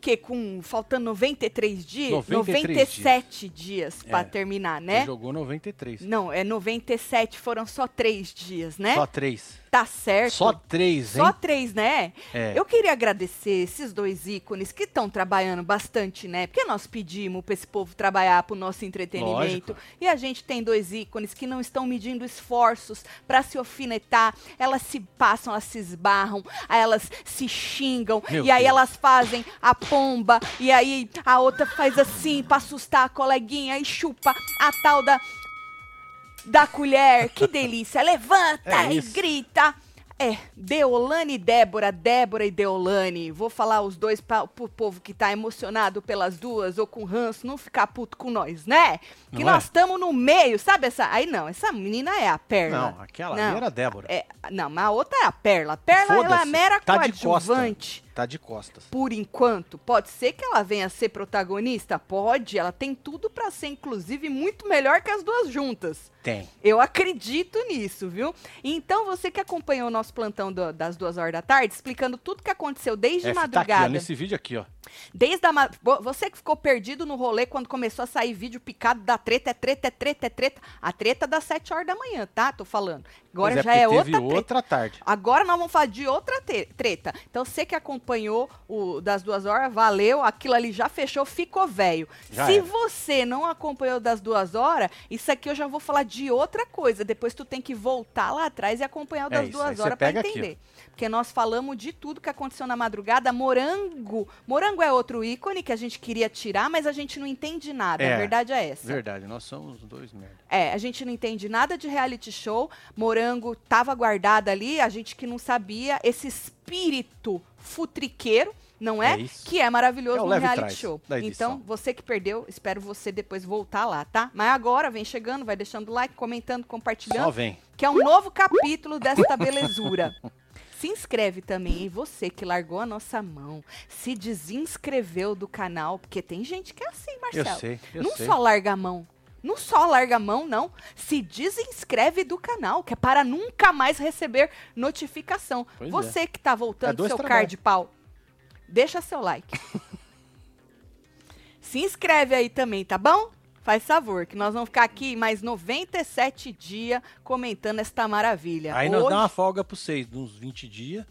quê? Com faltando 93 dias? 93 97 dias, pra É. terminar, né? jogou 93. Não, é 97, foram só três dias, né? Só três. Tá certo. Só três, hein? Só três, né? É. Eu queria agradecer esses dois ícones que estão trabalhando bastante, né? Porque nós pedimos para esse povo trabalhar pro nosso entretenimento. Lógico. E a gente tem dois ícones que não estão medindo esforços para se alfinetar. Elas se passam, elas se esbarram, elas se xingam. Meu e aí Deus. elas fazem a pomba. E aí a outra faz assim para assustar a coleguinha e chupa a tal da da colher. Que delícia. Levanta É e grita. É, Deolane e Débora, Débora e Deolane. Vou falar os dois pra, pro povo que tá emocionado pelas duas ou com ranço, não ficar puto com nós, né? Que Não é? nós estamos no meio, sabe essa? Aí não, essa menina é a Perla. Não, aquela Não. ali era a Débora. É, não, mas a outra é a Perla. A Perla ela é mera Tá coadjuvante. Tá de costas. Por enquanto, pode ser que ela venha a ser protagonista? Pode, ela tem tudo pra ser, inclusive, muito melhor que as duas juntas. Tem. Eu acredito nisso, viu? Então, você que acompanhou o nosso plantão do- das duas horas da tarde, explicando tudo que aconteceu desde É, tá aqui, madrugada. ó, nesse vídeo aqui, ó. Desde a Você que ficou perdido no rolê quando começou a sair vídeo picado da treta, é treta, é treta, é treta. A treta das 7 horas da manhã, tá? Tô falando. Agora Pois já é outra treta. outra tarde. Agora nós vamos falar de outra treta. Então, você que acompanhou o das duas horas, valeu. Aquilo ali já fechou, ficou velho. Já Se era. você não acompanhou das duas horas, isso aqui eu já vou falar de outra coisa. Depois tu tem que voltar lá atrás e acompanhar o É das isso, aí duas horas aqui, entender. Porque nós falamos de tudo que aconteceu na madrugada. Morango. Morango é outro ícone que a gente queria tirar, mas a gente não entende nada. É, a verdade é essa. Verdade, nós somos dois merda. É, a gente não entende nada de reality show. Morango tava guardado ali, a gente que não sabia. Esse espírito futriqueiro, não é? É que é maravilhoso É no reality trás show. Então, você que perdeu, espero você depois voltar lá, tá? Mas agora, vem chegando, vai deixando like, comentando, compartilhando Só vem. que é um novo capítulo desta belezura. Se inscreve também, e você que largou a nossa mão, se desinscreveu do canal, porque tem gente que é assim, Eu Marcelo. sei, eu não sei. só larga a mão, não só larga a mão, não. Se desinscreve do canal, que é para nunca mais receber notificação. Pois é. você que tá É voltando dois seu trabalhos. card pau, deixa seu like. Se inscreve aí também, tá bom? Faz favor, que nós vamos ficar aqui mais 97 dias comentando esta maravilha. Aí nós Hoje, dá uma folga pra vocês, uns 20 dias.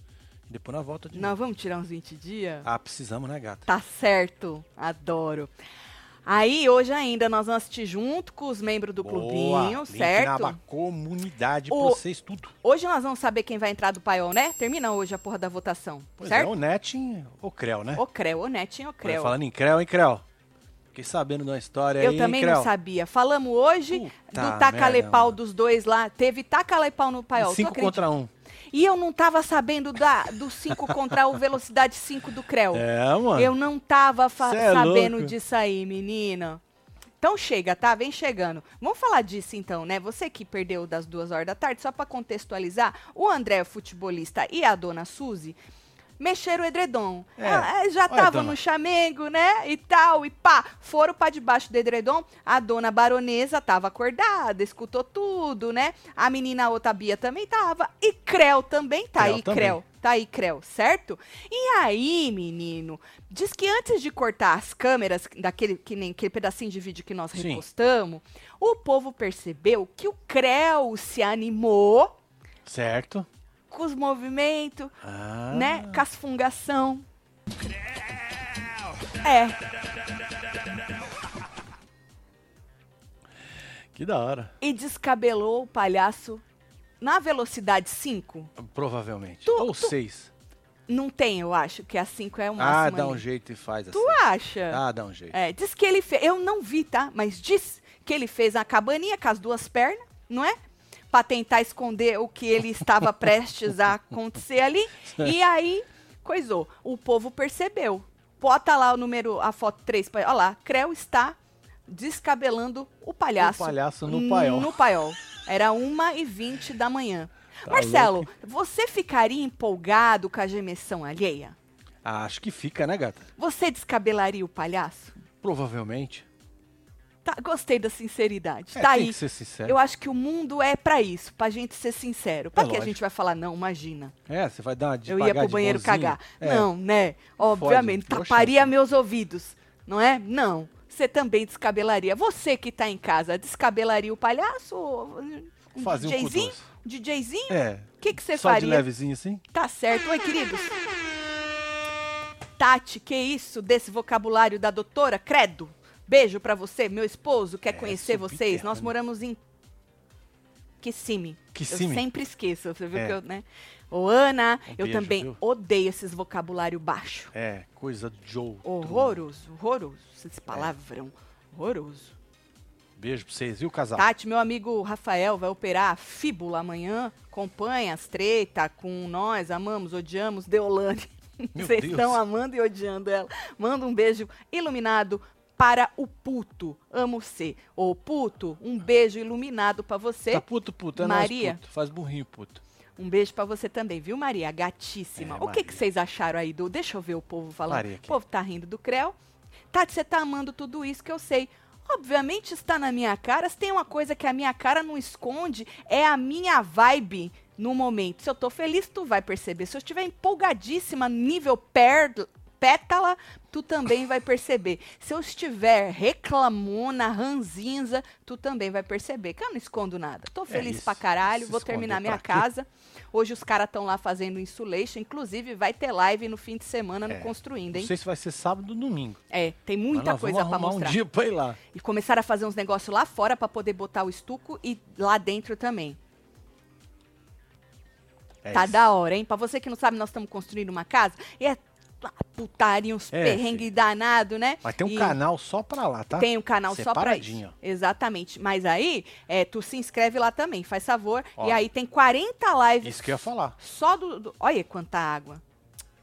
E depois nós volta de novo. nós vamos tirar uns 20 dias? Ah, precisamos, né, gata? Tá certo, adoro. Aí, hoje ainda, nós vamos assistir junto com os membros do Boa, clubinho, certo? na comunidade O- pra vocês tudo. Hoje nós vamos saber quem vai entrar do paiol, né? Termina hoje a porra da votação, Pois certo? é, o Netin ou Creu, né? O Creu, o Netinho, o Olha, Creu. Falando em Creu, hein, Creu? Fiquei sabendo de uma história Eu aí, também Creu? não sabia. Falamos hoje Puta do taca-lepau merda, dos dois lá. Teve taca-lepau no paiol. Cinco contra um. E eu não tava sabendo da, do 5 contra o velocidade 5 do Creu. É, mano. Eu não tava é sabendo louco. disso aí, menina. Então chega, tá? Vem chegando. Vamos falar disso então, né? Você que perdeu das duas horas da tarde, só pra contextualizar, o André, o futebolista, e a dona Suzy mexeram o edredom. É. Ela- eh, já Olha, estavam no chamengo, né? E tal, e pá. Foram pra debaixo do edredom. A dona baronesa tava acordada, escutou tudo, né? A menina a outra Bia também tava. E Creu também tá Creu aí, também. Creu. Tá aí, Creu, certo? E aí, menino, diz que antes de cortar as câmeras, daquele que nem aquele pedacinho de vídeo que nós Sim. repostamos, o povo percebeu que o Creu se animou Certo. Com os movimentos, Ah. né? Com as fungação. É, Que da hora. e descabelou o palhaço na velocidade 5. Provavelmente. Tu- Ou tu- seis. Não tem, eu acho, que a 5 é o Ah, máximo. dá um ali. jeito e faz assim. Tu acha? Ah, dá um jeito. É, diz que ele fez. Eu não vi, tá? Mas diz que ele fez a cabaninha com as duas pernas, não é? Pra tentar esconder o que ele estava prestes a acontecer ali. E aí, coisou. O povo percebeu. Bota lá o número, a foto 3. Olha lá, Creu está descabelando o palhaço. O palhaço no paiol. No paiol. Era 1h20 da manhã. Tá Marcelo, louco. você ficaria empolgado com a gemessão alheia? Ah, acho que fica, né, gata? Você descabelaria o palhaço? Provavelmente. Tá, gostei da sinceridade. É, tá tem aí. que ser sincero. Eu acho que o mundo é pra isso, pra gente ser sincero. Pra É que a lógico. gente vai falar, não, imagina. É, você vai dar de eu ia pro banheiro bonzinho. cagar. É. Não, né? Obviamente, boa taparia meus ouvidos, não é? Não. Você também descabelaria. Você que tá em casa, descabelaria o palhaço? Um Fazia um DJzinho? Um DJzinho? É. O que você Só de faria? levezinho assim? Tá certo. Oi, queridos. Tati, que isso desse vocabulário da doutora? Credo. Beijo pra você, meu esposo quer É, conhecer vocês. Nós subterrâneo. moramos em Kissimmee. Kissimmee. Eu sempre esqueço, você viu É. que eu, né? Ô, Ana, Um eu beijo, também viu? odeio esses vocabulário baixo. É, coisa de Joe. Horroroso, horroroso. Esse palavrão. Horroroso. Beijo pra vocês, viu, casal? Tati, meu amigo Rafael vai operar a fíbula amanhã. Acompanha as treta com nós, amamos, odiamos Deolane. Meu Vocês Deus. estão amando e odiando ela. Manda um beijo iluminado para o puto. Amo você. Ô, puto, um beijo iluminado pra você. Tá puto, puto. É Maria. nóis, puto. Faz burrinho, puto. Um beijo pra você também, viu, Maria? Gatíssima. É, o que, Maria. que vocês acharam aí do. Deixa eu ver o povo falando. Maria. O povo tá rindo do Creu. Tati, você tá amando tudo isso que eu sei. Obviamente está na minha cara. Se tem uma coisa que a minha cara não esconde, é a minha vibe no momento. Se eu tô feliz, tu vai perceber. Se eu estiver empolgadíssima, nível per pétala, tu também vai perceber. Se eu estiver reclamona, ranzinza, tu também vai perceber. Que eu não escondo nada. Tô feliz É isso. pra caralho, Se vou terminar minha casa. Hoje os caras estão lá fazendo insulation. Inclusive, vai ter live no fim de semana no É. Construindo, Não hein? sei se vai ser sábado ou domingo. É, tem muita coisa arrumar mostrar. um dia pra ir lá. E começaram a fazer uns negócios lá fora pra poder botar o estuco e lá dentro também. É tá isso. da hora, hein? Pra você que não sabe, nós estamos construindo uma casa e é uma putaria, uns É, perrengue danado, né? Mas tem um E canal só pra lá, tá? Tem um canal só pra isso. Exatamente. Mas aí, é, tu se inscreve lá também, faz favor. Ó. E aí tem 40 lives Isso que eu ia falar. só do, do- Olha quanta água.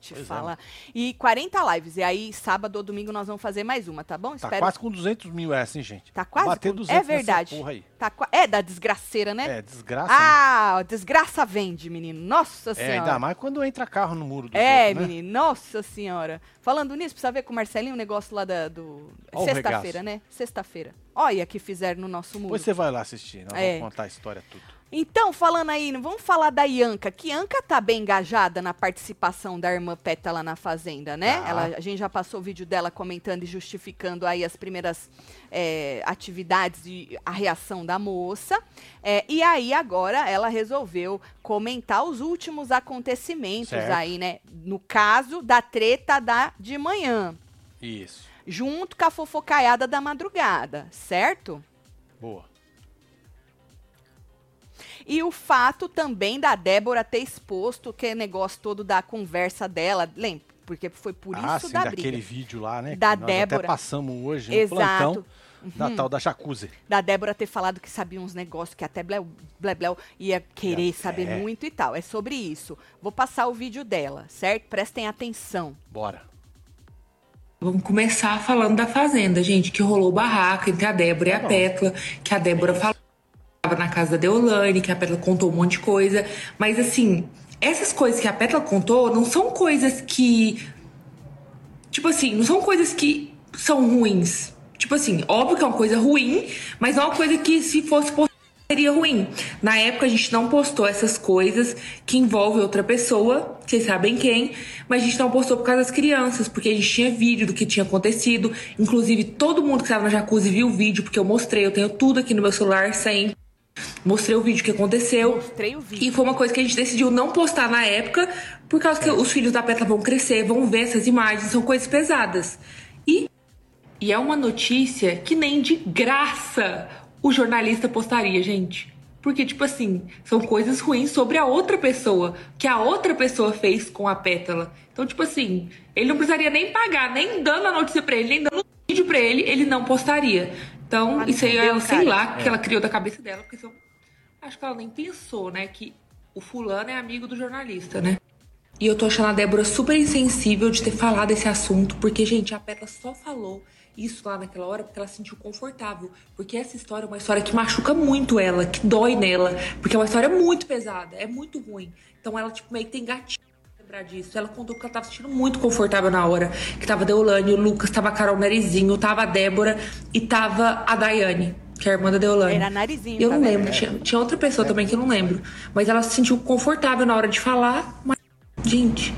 Te Pois é, falar. E 40 lives. E aí, sábado ou domingo, nós vamos fazer mais uma, tá bom? Tá quase com 200 mil essa, hein, gente? Tá quase Bater com- 200 É verdade. porra aí. Tá É da desgraceira, né? É, desgraça. né? ah, desgraça vende, menino. Nossa É, senhora. ainda mais quando entra carro no muro do É, né? menino, nossa senhora. Falando nisso, precisa ver com o Marcelinho o negócio lá da, do. Sexta-feira, né? Sexta-feira. Olha que fizeram no nosso muro. Depois você vai lá assistir, nós É. vamos contar a história tudo. Então, falando aí, vamos falar da Ianca, que Ianca tá bem engajada na participação da irmã Pétala na Fazenda, né? Tá. Ela, a gente já passou o vídeo dela comentando e justificando aí as primeiras é, atividades e a reação da moça. É, e aí, agora, ela resolveu comentar os últimos acontecimentos Certo. aí, né? No caso da treta da de manhã, Isso. junto com a fofocaiada da madrugada, certo? Boa. E o fato também da Débora ter exposto que negócio todo da conversa dela, lembra? Porque foi por ah, isso sim, da daquele briga. vídeo lá, né? Da que nós Débora. até passamos hoje no Exato. plantão da Uhum. tal da jacuzzi. Da Débora ter falado que sabia uns negócios que até Bleu, Blebleu ia querer É. saber muito e tal. É sobre isso. Vou passar o vídeo dela, certo? Prestem atenção. Bora. Vamos começar falando da Fazenda, gente, que rolou o barraco entre a Débora e Tá a bom. Pétala, que a Débora falava na casa da Deolane, que a Pétala contou um monte de coisa. Mas, assim, essas coisas que a Pétala contou não são coisas que. Tipo assim, não são coisas que são ruins. Tipo assim, óbvio que é uma coisa ruim, mas não é uma coisa que se fosse postada seria ruim. Na época a gente não postou essas coisas que envolvem outra pessoa, vocês sabem quem, mas a gente não postou por causa das crianças, porque a gente tinha vídeo do que tinha acontecido. Inclusive, todo mundo que estava na jacuzzi viu o vídeo, porque eu mostrei, eu tenho tudo aqui no meu celular sempre. Mostrei o vídeo que aconteceu. Mostrei o vídeo. E foi uma coisa que a gente decidiu não postar na época, por causa que os filhos da Petra vão crescer, vão ver essas imagens, são coisas pesadas. E, e é uma notícia que nem de graça o jornalista postaria, gente. Porque, tipo assim, são coisas ruins sobre a outra pessoa, que a outra pessoa fez com a pétala. Então, tipo assim, ele não precisaria nem pagar, nem dando a notícia pra ele, nem dando o vídeo pra ele, ele não postaria. Então, Ah, isso aí entendeu, eu sei lá que ela criou da cabeça dela, porque são Acho que ela nem pensou, né? Que o fulano é amigo do jornalista, né? E eu tô achando a Débora super insensível de ter falado esse assunto, porque, gente, a Petra só falou isso lá naquela hora porque ela se sentiu confortável. Porque essa história é uma história que machuca muito ela, que dói nela. Porque é uma história muito pesada, é muito ruim. Então ela, tipo, meio que tem gatilho lembrar disso. Ela contou que ela tava se sentindo muito confortável na hora. Que tava a Deolane, o Lucas, tava a Carol Narizinho, tava a Débora e tava a Daiane, que é a irmã da Deolane. Era narizinho. Eu tá não vendo? lembro, tinha, tinha outra pessoa também que eu não lembro. Mas ela se sentiu confortável na hora de falar. Mas, gente,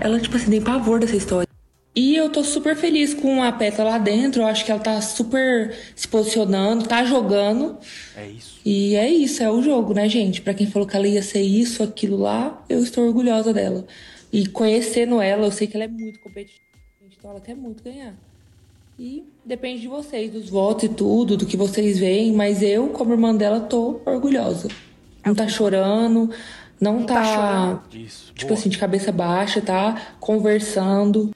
ela, tipo assim, tem pavor dessa história. E eu tô super feliz com a Pétala lá dentro. Eu acho que ela tá super se posicionando, tá jogando. É isso. E é isso, é o jogo, né, gente? Pra quem falou que ela ia ser isso, aquilo lá, eu estou orgulhosa dela. E conhecendo ela, eu sei que ela é muito competitiva, então ela quer muito ganhar. E depende de vocês, dos votos e tudo, do que vocês veem, mas eu, como irmã dela, tô orgulhosa. Não tá chorando, não, tá tá, chorando. Isso. tipo Boa. assim, de cabeça baixa, tá conversando.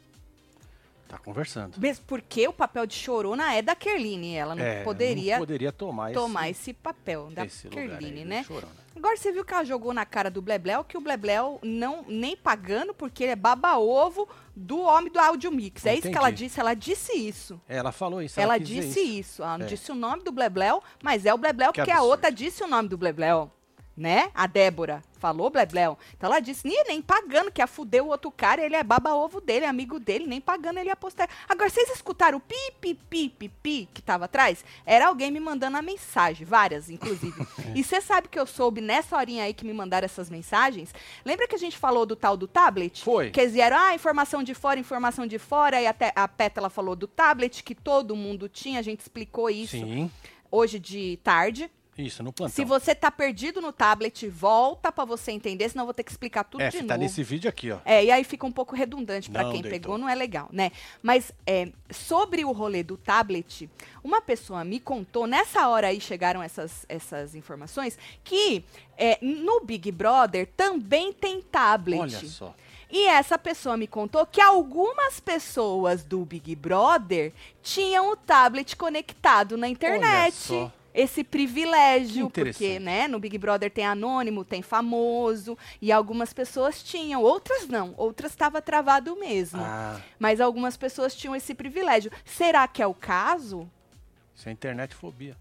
Conversando. Mesmo porque o papel de chorona é da Kerline. Ela não É, poderia não poderia tomar, tomar esse, esse papel da esse Kerline, né? Agora você viu que ela jogou na cara do Blebleu que o Blebleu não nem pagando porque ele é baba-ovo do homem do Audio Mix. É isso que ela disse, ela disse isso. É, ela falou isso. Ela dizer disse isso. isso. Ela não É. disse o nome do Blebleu, mas é o Blebleu Que porque a absurdo. outra disse o nome do Blebleu. Né? A Débora falou Blebleu. Então ela disse, nem, nem pagando, que ia fuder o outro cara, ele é baba-ovo dele, é amigo dele, nem pagando ele ia postar. Agora, vocês escutaram o pi, pi, pi, pi, pi que tava atrás? Era alguém me mandando a mensagem, várias, inclusive. e você sabe que eu soube nessa horinha aí que me mandaram essas mensagens? Lembra que a gente falou do tal do tablet? Foi. Que eles vieram, ah, informação de fora, informação de fora, e até a Pétala falou do tablet, que todo mundo tinha, a gente explicou isso Sim, hoje de tarde. Isso, no plantão. Se você tá perdido no tablet, volta pra você entender, senão eu vou ter que explicar tudo é, de tá novo. nesse vídeo aqui, ó. É, e aí fica um pouco redundante Não, quem deitou. pegou, não é legal, né? Mas é, sobre o rolê do tablet, uma pessoa me contou, nessa hora aí chegaram essas, essas informações, que é, no Big Brother também tem tablet. Olha só. E essa pessoa me contou que algumas pessoas do Big Brother tinham o tablet conectado na internet. só. Esse privilégio, porque, né, no Big Brother tem anônimo, tem famoso, e algumas pessoas tinham, outras não, outras estava travado mesmo. Ah, Mas algumas pessoas tinham esse privilégio. Será que é o caso? isso é internet fobia.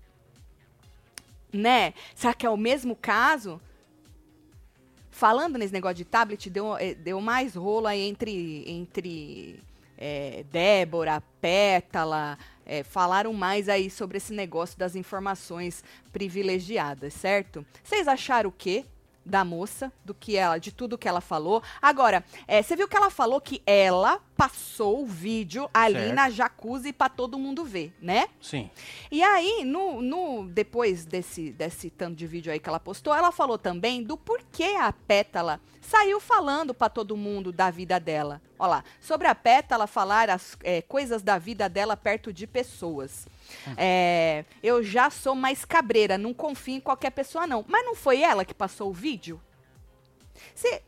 né? Será que é o mesmo caso? Falando nesse negócio de tablet, deu, eh, deu mais rolo aí entre, entre eh, Débora, Pétala, eh, falaram mais aí sobre esse negócio das informações privilegiadas, certo? Vocês acharam o quê? Da moça, do que ela, de tudo que ela falou. Agora, eh, você viu que ela falou que ela passou o vídeo ali Certo. na jacuzzi pra todo mundo ver, né? Sim. E aí, no, no- depois desse, desse tanto de vídeo aí que ela postou, ela falou também do porquê a Pétala saiu falando pra todo mundo da vida dela. Olha lá, sobre a Pétala falar as é, coisas da vida dela perto de pessoas. É, eu já sou mais cabreira, não confio em qualquer pessoa não. Mas não foi ela que passou o vídeo? Você...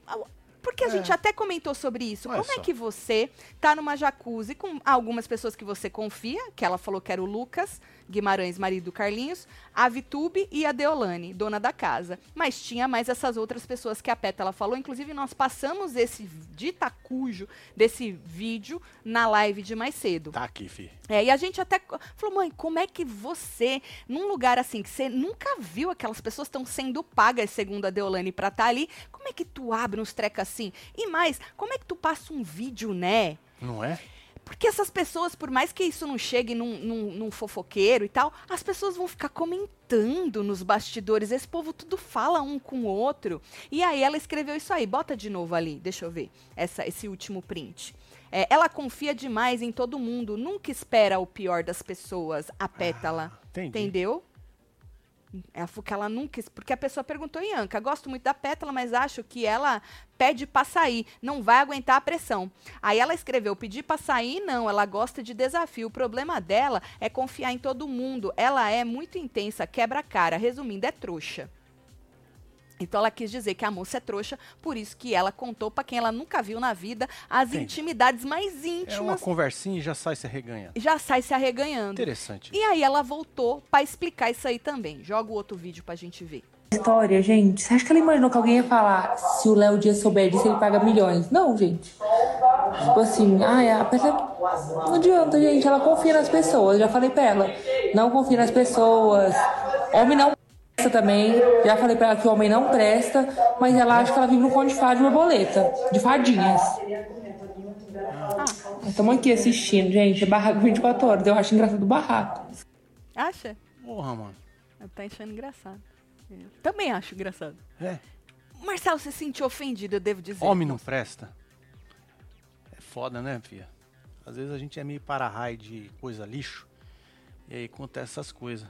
Porque a É. gente até comentou sobre isso. Olha Como é só. que você tá numa jacuzzi com algumas pessoas que você confia, que ela falou que era o Lucas Guimarães, marido do Carlinhos, a Vitube e a Deolane, dona da casa. Mas tinha mais essas outras pessoas que a Pétala falou. Inclusive, nós passamos esse ditacujo desse vídeo na live de mais cedo. Tá aqui, fi. É, e a gente até falou, mãe, como é que você, num lugar assim, que você nunca viu aquelas pessoas estão sendo pagas, segundo a Deolane, pra estar ali, como é que tu abre uns trecos assim? E mais, como é que tu passa um vídeo, né? Não é? Porque essas pessoas, por mais que isso não chegue num, num- num fofoqueiro e tal, as pessoas vão ficar comentando nos bastidores. Esse povo tudo fala um com o outro. E aí ela escreveu isso aí. Bota de novo ali, deixa eu ver. Essa, esse último print. É, ela confia demais em todo mundo, nunca espera o pior das pessoas, a pétala. entendi. Entendeu? Que ela nunca. Porque a pessoa perguntou, Ianca, gosto muito da pétala, mas acho que ela pede pra sair, não vai aguentar a pressão. Aí ela escreveu: pedir pra sair, não, ela gosta de desafio. O problema dela é confiar em todo mundo. Ela é muito intensa, quebra a cara. Resumindo, é trouxa. Então ela quis dizer que a moça é trouxa, por isso que ela contou pra quem ela nunca viu na vida as Entendi. intimidades mais É uma íntimas. conversinha e já sai se arreganhando. Já sai se arreganhando. Interessante. E aí ela voltou pra explicar isso aí também. Joga o outro vídeo pra gente ver. História, gente. Você acha que ela imaginou que alguém ia falar se o Léo Dias souber disso, ele paga milhões? Não, gente. Tipo assim, ai, a pessoa. Não adianta, gente. Ela confia nas pessoas. Já falei pra ela. Não confia nas pessoas. Homem não também. Já falei pra ela que o homem não presta, mas ela acha que ela vive no conto de fada de borboleta, de fadinhas. Estamos aqui assistindo, gente. É barraco 24 horas. Eu acho engraçado o barraco. Acha? Porra, mano. Tá achando engraçado. Eu também acho engraçado. É. Marcelo, você se sentiu ofendido, eu devo dizer. Homem não presta. É foda, né, filha? Às vezes a gente é meio para-raio de coisa lixo. E aí acontece essas coisas.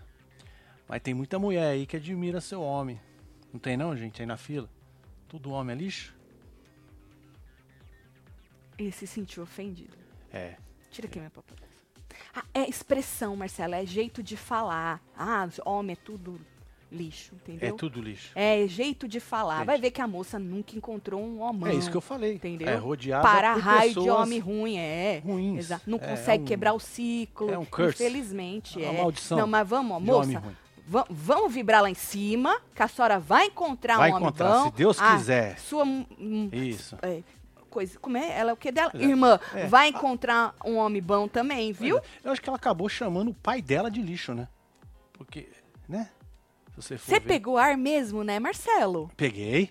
Mas tem muita mulher aí que admira seu homem. Não tem não, gente, aí na fila? Tudo homem é lixo? Ele se sentiu ofendido. É. Tira aqui minha papada. Ah, é expressão, Marcelo, é jeito de falar. Ah, homem é tudo lixo, É entendeu? tudo lixo. É jeito de falar. Entendi. Vai ver que a moça nunca encontrou um homão. É isso que eu falei. Entendeu? É rodeada Para por raio de homem ruim, é. ruins. Exato. Não É, consegue é um- quebrar o ciclo. é um curse. Infelizmente, É é. uma maldição Não, mas vamos, ó, homem moça. Va- Vamos vibrar lá em cima, que a senhora vai encontrar Vai um homem encontrar, bom. se Deus quiser. Sua hum, Isso. é, coisa, como é? Ela é o que dela? É. Irmã, É. vai encontrar um homem bom também, viu? Eu acho que ela acabou chamando o pai dela de lixo, né? Porque, né? Se você pegou ar mesmo, né, Marcelo? Peguei.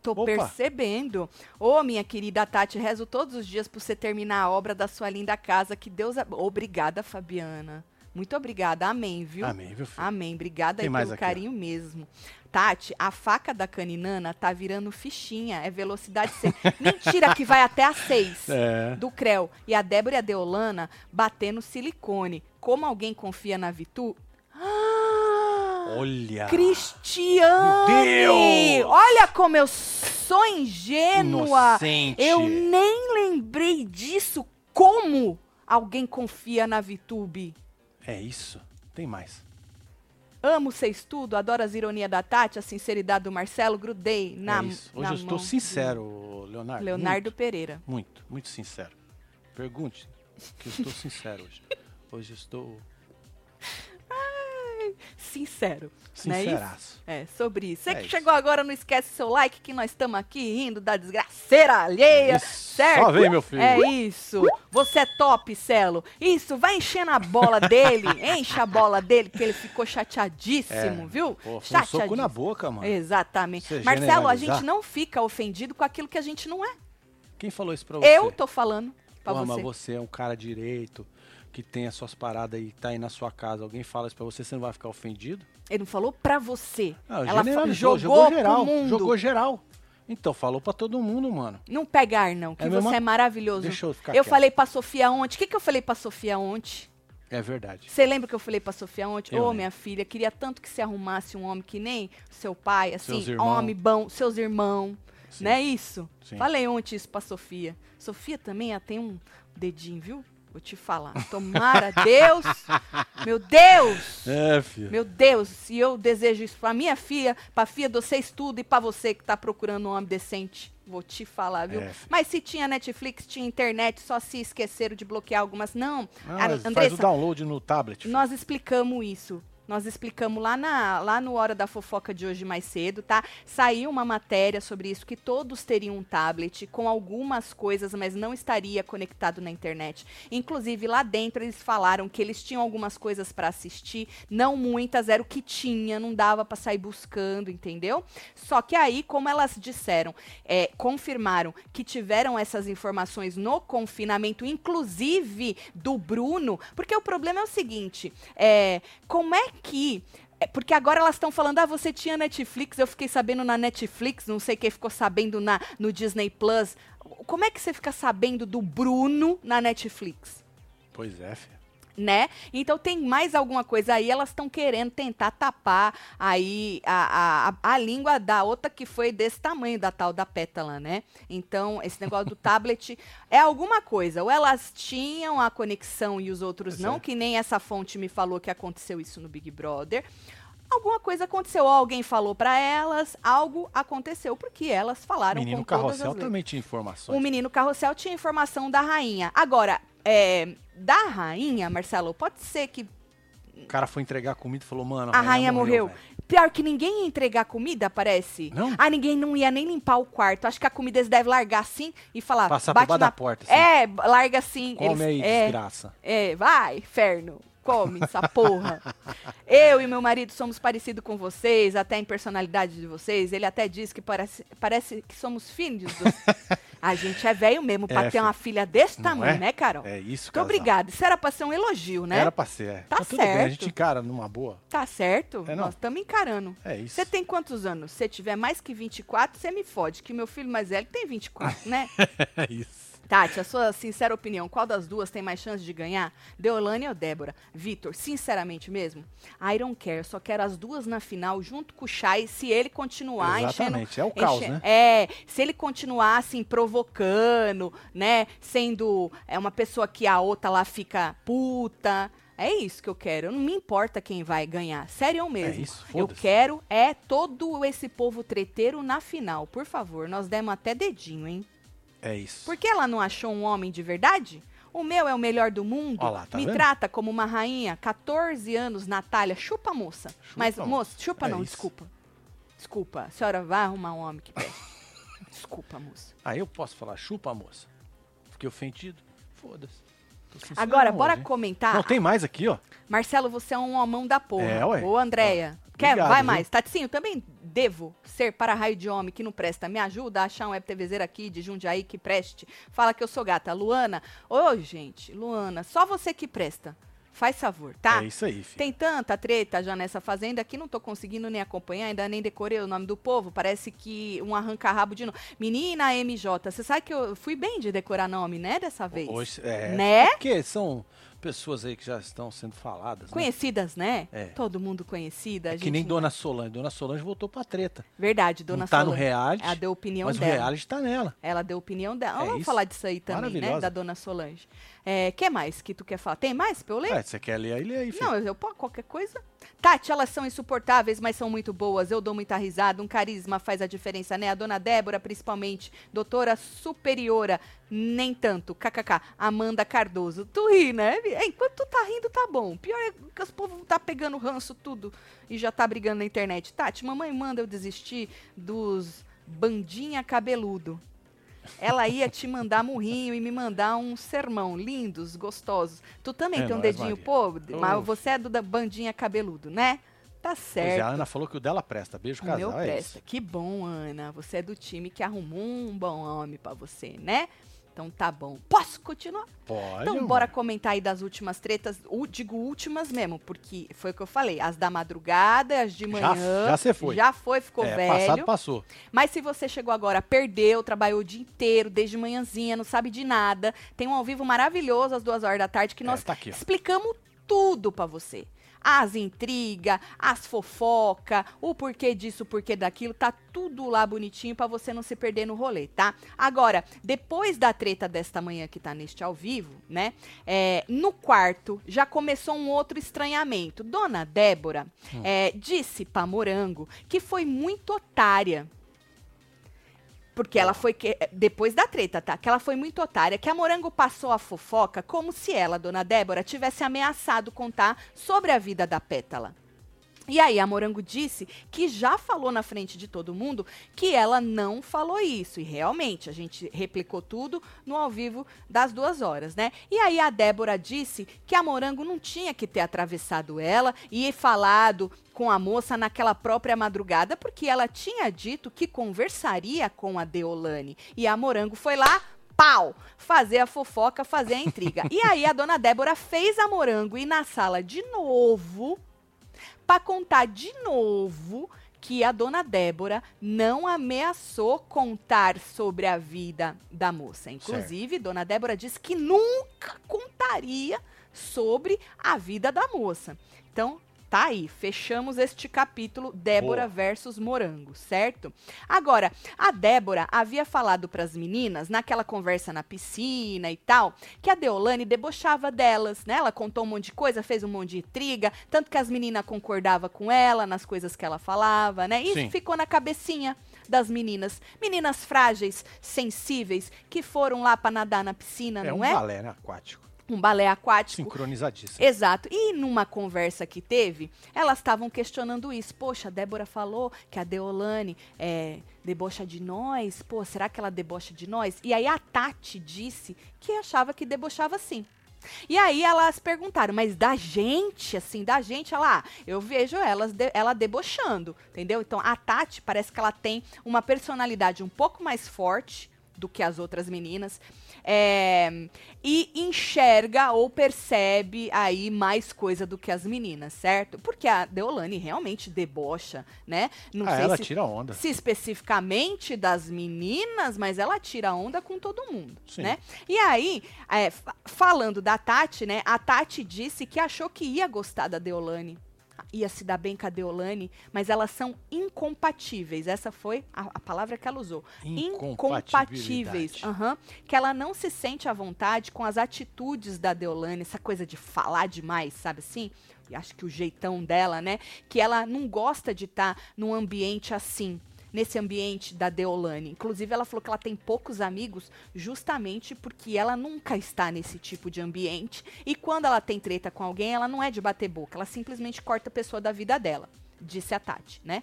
Tô Opa. percebendo. Ô, minha querida Tati, rezo todos os dias por você terminar a obra da sua linda casa. Que Deus. ab- Obrigada, Fabiana. Muito obrigada. Amém, viu? Amém, viu, filho? Amém. Obrigada Tem aí pelo aqui, ó. carinho mesmo. Tati, a faca da caninana tá virando fichinha. É velocidade 6. Mentira, que vai até a 6 É. do Creu. E a Débora e a Deolana batendo silicone. Como alguém confia na Vitu? Ah! Olha. Cristiane! Meu Deus! Olha como eu sou ingênua! Inocente. Eu nem lembrei disso. Como alguém confia na Vitube? É isso. Tem mais. Amo ser estudo, adoro as ironias da Tati, a sinceridade do Marcelo, grudei na, é isso. Hoje na eu estou sincero, Leonardo. do Leonardo Pereira. Muito, muito, muito sincero. Pergunte, que eu estou sincero hoje. Hoje eu estou Sincero. É isso? sinceraço. É, sobre isso. Você É que isso. chegou agora, não esquece seu like, que nós estamos aqui rindo da desgraceira alheia, Isso. certo? Só vem, meu filho. É isso. Você é top, Celo. Isso, vai enchendo a bola dele, enche a bola dele, que ele ficou chateadíssimo, É. viu? Pô, foi um soco na Chateadíssimo. boca, mano. Exatamente. Você Marcelo, a gente não fica ofendido com aquilo que a gente não é. Quem falou isso pra você? Eu tô falando pra Porra, você. mas você é um cara direito, que tem as suas paradas aí, tá aí na sua casa. Alguém fala isso pra você, você não vai ficar ofendido? Ele não falou pra você. Não, Ela generalizou, jogou, geral. Jogou geral. Então, falou pra todo mundo, mano. Não pegar, não, que É você mesmo? é maravilhoso. Deixa eu ficar Eu quieto. falei pra Sofia ontem. O que, que eu falei pra Sofia ontem? É verdade. Você lembra que eu falei pra Sofia ontem? Ô, lembro. minha filha, queria tanto que você arrumasse um homem que nem seu pai, assim, homem bom, seus irmãos. Sim. Não é isso? Sim. Falei ontem isso pra Sofia. Sofia também ela tem um dedinho, viu? Vou te falar. Tomara Deus. Meu Deus! É, filho. Meu Deus, e eu desejo isso pra minha filha, pra filha de vocês tudo e pra você que tá procurando um homem decente. Vou te falar, viu? É. Mas se tinha Netflix, tinha internet, só se esqueceram de bloquear algumas. Não, Não, a- mas faz o Andressa, download no tablet. filho. nós explicamos isso. Nós explicamos lá, na, lá no Hora da Fofoca de hoje mais cedo, tá? Saiu uma matéria sobre isso, que todos teriam um tablet com algumas coisas, mas não estaria conectado na internet. Inclusive, lá dentro eles falaram que eles tinham algumas coisas para assistir, não muitas, era o que tinha, não dava para sair buscando, entendeu? Só que aí, como elas disseram, é, confirmaram que tiveram essas informações no confinamento, inclusive do Bruno, porque o problema é o seguinte: é, como é que. é, Porque agora elas estão falando, ah, você tinha Netflix, eu fiquei sabendo na Netflix, não sei quem ficou sabendo na, no Disney Plus. Como é que você fica sabendo do Bruno na Netflix? Pois é, filho. Né? Então tem mais alguma coisa aí, elas estão querendo tentar tapar aí a, a, a língua da outra que foi desse tamanho, da tal da pétala, né? Então, esse negócio do tablet é alguma coisa. Ou elas tinham a conexão e os outros não, Exato. que nem essa fonte me falou que aconteceu isso no Big Brother. Alguma coisa aconteceu, ou alguém falou pra elas, algo aconteceu, porque elas falaram Menino com todas as Carrossel letras. também tinha informações. O menino carrossel tinha informação da rainha. Agora, é, da rainha, Marcelo, pode ser que O cara foi entregar a comida e falou, mano, a rainha morreu. velho. Pior que ninguém ia entregar comida, parece. Não? Ah, ninguém não ia nem limpar o quarto. Acho que a comida eles devem largar assim e falar. Passar por baixo na da porta, assim. É, larga assim. Come eles, aí, é, desgraça. é, vai, inferno. Come essa porra. Eu e meu marido somos parecidos com vocês, até em personalidade de vocês. Ele até diz que parece, parece que somos filhos dos... A gente é velho mesmo pra É, ter uma filha desse tamanho, é? né, Carol? É isso, Muito casal. obrigada. Isso era pra ser um elogio, né? Era pra ser. é. Tá Mas tudo bem, a certo. gente encara numa boa. Tá certo? É, não? Nós estamos encarando. É isso. Você tem quantos anos? Se tiver mais que 24, você me fode, que meu filho mais velho tem 24, né? É isso. Tati, a sua sincera opinião, qual das duas tem mais chance de ganhar? Deolane ou Débora? Vitor, sinceramente mesmo? I don't care, só quero as duas na final junto com o Chay, se ele continuar Exatamente, enchendo... é o caos, enche- né? É, se ele continuar assim, provocando, né, sendo é, uma pessoa que a outra lá fica puta... É isso que eu quero. Não me importa quem vai ganhar. Sério mesmo. É isso, eu quero é todo esse povo treteiro na final. Por favor, nós demos até dedinho, hein? É isso. Por que ela não achou um homem de verdade? O meu é o melhor do mundo. Lá, tá Me vendo? trata como uma rainha. 14 anos, Natália. Chupa, moça. Mas, moça. chupa É não, isso. desculpa. Desculpa. A senhora vai arrumar um homem que desculpa, moça. Aí eu posso falar, chupa, moça. Fiquei ofendido. Foda-se. Agora, bora hoje, comentar. Não, tem mais aqui, ó. Marcelo, você é um homão da porra. É, ué. Ô, Andréia. Quer? obrigado, Vai viu? mais. Taticinho, também devo ser para-raio de homem que não presta. Me ajuda a achar um web TVzeiro aqui de Jundiaí que preste. Fala que eu sou gata. Luana. Ô, gente, Luana, só você que presta. Faz favor, tá? É isso aí, filho. Tem tanta treta já nessa fazenda que não tô conseguindo nem acompanhar, ainda nem decorei o nome do povo. Parece que um arranca-rabo de novo. Menina MJ, você sabe que eu fui bem de decorar nome, né, dessa vez? Hoje, é, Né? Porque são pessoas aí que já estão sendo faladas. né? Conhecidas, né? É. Todo mundo conhecida. É que nem não- Dona Solange. Dona Solange voltou pra treta. Verdade, dona não tá no Solange. reality, Ela deu opinião mas o dela. reality tá nela. Ela deu opinião dela. É Vamos isso. falar disso aí também, né? Da dona Solange. É, que mais que tu quer falar? Tem mais pra eu ler? É, você quer ler aí, lê aí, filho. Não, eu posso qualquer coisa. Tati, elas são insuportáveis, mas são muito boas. Eu dou muita risada. Um carisma faz a diferença, né? A dona Débora, principalmente. Doutora superiora, nem tanto. KKK. Amanda Cardoso. Tu ri, né? Enquanto tu tá rindo, tá bom. Pior é que os povos tá pegando ranço tudo e já tá brigando na internet. Tati, mamãe manda eu desistir dos bandinha cabeludo. Ela ia te mandar murrinho e me mandar um sermão. Lindos, gostosos. Tu também É tem um dedinho podre, mas você é do da bandinha cabeludo, né? Tá Pois é, certo. a Ana falou que o dela presta. Beijo, o casal. meu é presta. isso. Que bom, Ana. Você é do time que arrumou um bom homem pra você, né? Então tá bom. Posso continuar? Pode. Então, bora comentar aí das últimas tretas. U- digo últimas mesmo, porque foi o que eu falei. As da madrugada, as de manhã. já cê foi. Já foi, ficou é, velho. passado passou. Mas se você chegou agora, perdeu, trabalhou o dia inteiro, desde manhãzinha, não sabe de nada, tem um ao vivo maravilhoso às duas horas da tarde que É, nós tá explicamos tudo pra você. As intrigas, as fofoca, o porquê disso, o porquê daquilo, tá tudo lá bonitinho pra você não se perder no rolê, tá? Agora, depois da treta desta manhã que tá neste ao vivo, né? é, no quarto já começou um outro estranhamento. Dona Débora é, disse pra Morango que foi muito otária porque ela foi. Que, depois da treta, tá? Que ela foi muito otária. Que a Morango passou a fofoca como se ela, dona Débora, tivesse ameaçado contar sobre a vida da Pétala. E aí a Morango disse que já falou na frente de todo mundo que ela não falou isso. E realmente, a gente replicou tudo no ao vivo das duas horas, né? E aí a Débora disse que a Morango não tinha que ter atravessado ela e falado com a moça naquela própria madrugada, porque ela tinha dito que conversaria com a Deolane. E a Morango foi lá, pau, fazer a fofoca, fazer a intriga. e aí a dona Débora fez a Morango ir na sala de novo para contar de novo que a dona Débora não ameaçou contar sobre a vida da moça. Inclusive, dona Débora disse que nunca contaria sobre a vida da moça. Então, tá aí, fechamos este capítulo Débora Boa. versus Morango, certo? Agora, a Débora havia falado para as meninas naquela conversa na piscina e tal, que a Deolane debochava delas, né? Ela contou um monte de coisa, fez um monte de intriga, tanto que as meninas concordavam com ela nas coisas que ela falava, né? Isso Sim. ficou na cabecinha das meninas, meninas frágeis, sensíveis, que foram lá para nadar na piscina, É não um é? balé, né? Aquático. Um balé aquático. Sincronizadíssimo. Exato. E numa conversa que teve, elas estavam questionando isso. Poxa, a Débora falou que a Deolane é, debocha de nós. Pô, será que ela debocha de nós? E aí a Tati disse que achava que debochava sim. E aí elas perguntaram, mas da gente, assim, da gente, ela, ah, eu vejo elas de- ela debochando, entendeu? Então a Tati parece que ela tem uma personalidade um pouco mais forte do que as outras meninas. É, e enxerga ou percebe aí mais coisa do que as meninas, certo? Porque a Deolane realmente debocha, né? Não ah, sei ela se, tira onda. se especificamente das meninas, mas ela tira onda com todo mundo, Sim. né? E aí, é, fa- falando da Tati, né? A Tati disse que achou que ia gostar da Deolane. Ia se dar bem com a Deolane, mas elas são incompatíveis. Essa foi a, a palavra que ela usou. Incompatíveis. Aham. Que ela não se sente à vontade com as atitudes da Deolane, essa coisa de falar demais, sabe assim? E acho que o jeitão dela, né? Que ela não gosta de estar num ambiente assim. Nesse ambiente da Deolane. Inclusive, ela falou que ela tem poucos amigos justamente porque ela nunca está nesse tipo de ambiente. E quando ela tem treta com alguém, ela não é de bater boca. Ela simplesmente corta a pessoa da vida dela. Disse a Tati, né?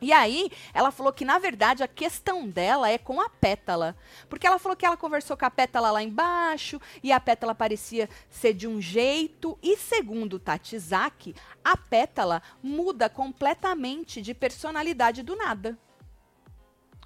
E aí, ela falou que, na verdade, a questão dela é com a pétala. Porque ela falou que ela conversou com a pétala lá embaixo, e a pétala parecia ser de um jeito. E segundo o Tatizaki, a pétala muda completamente de personalidade do nada.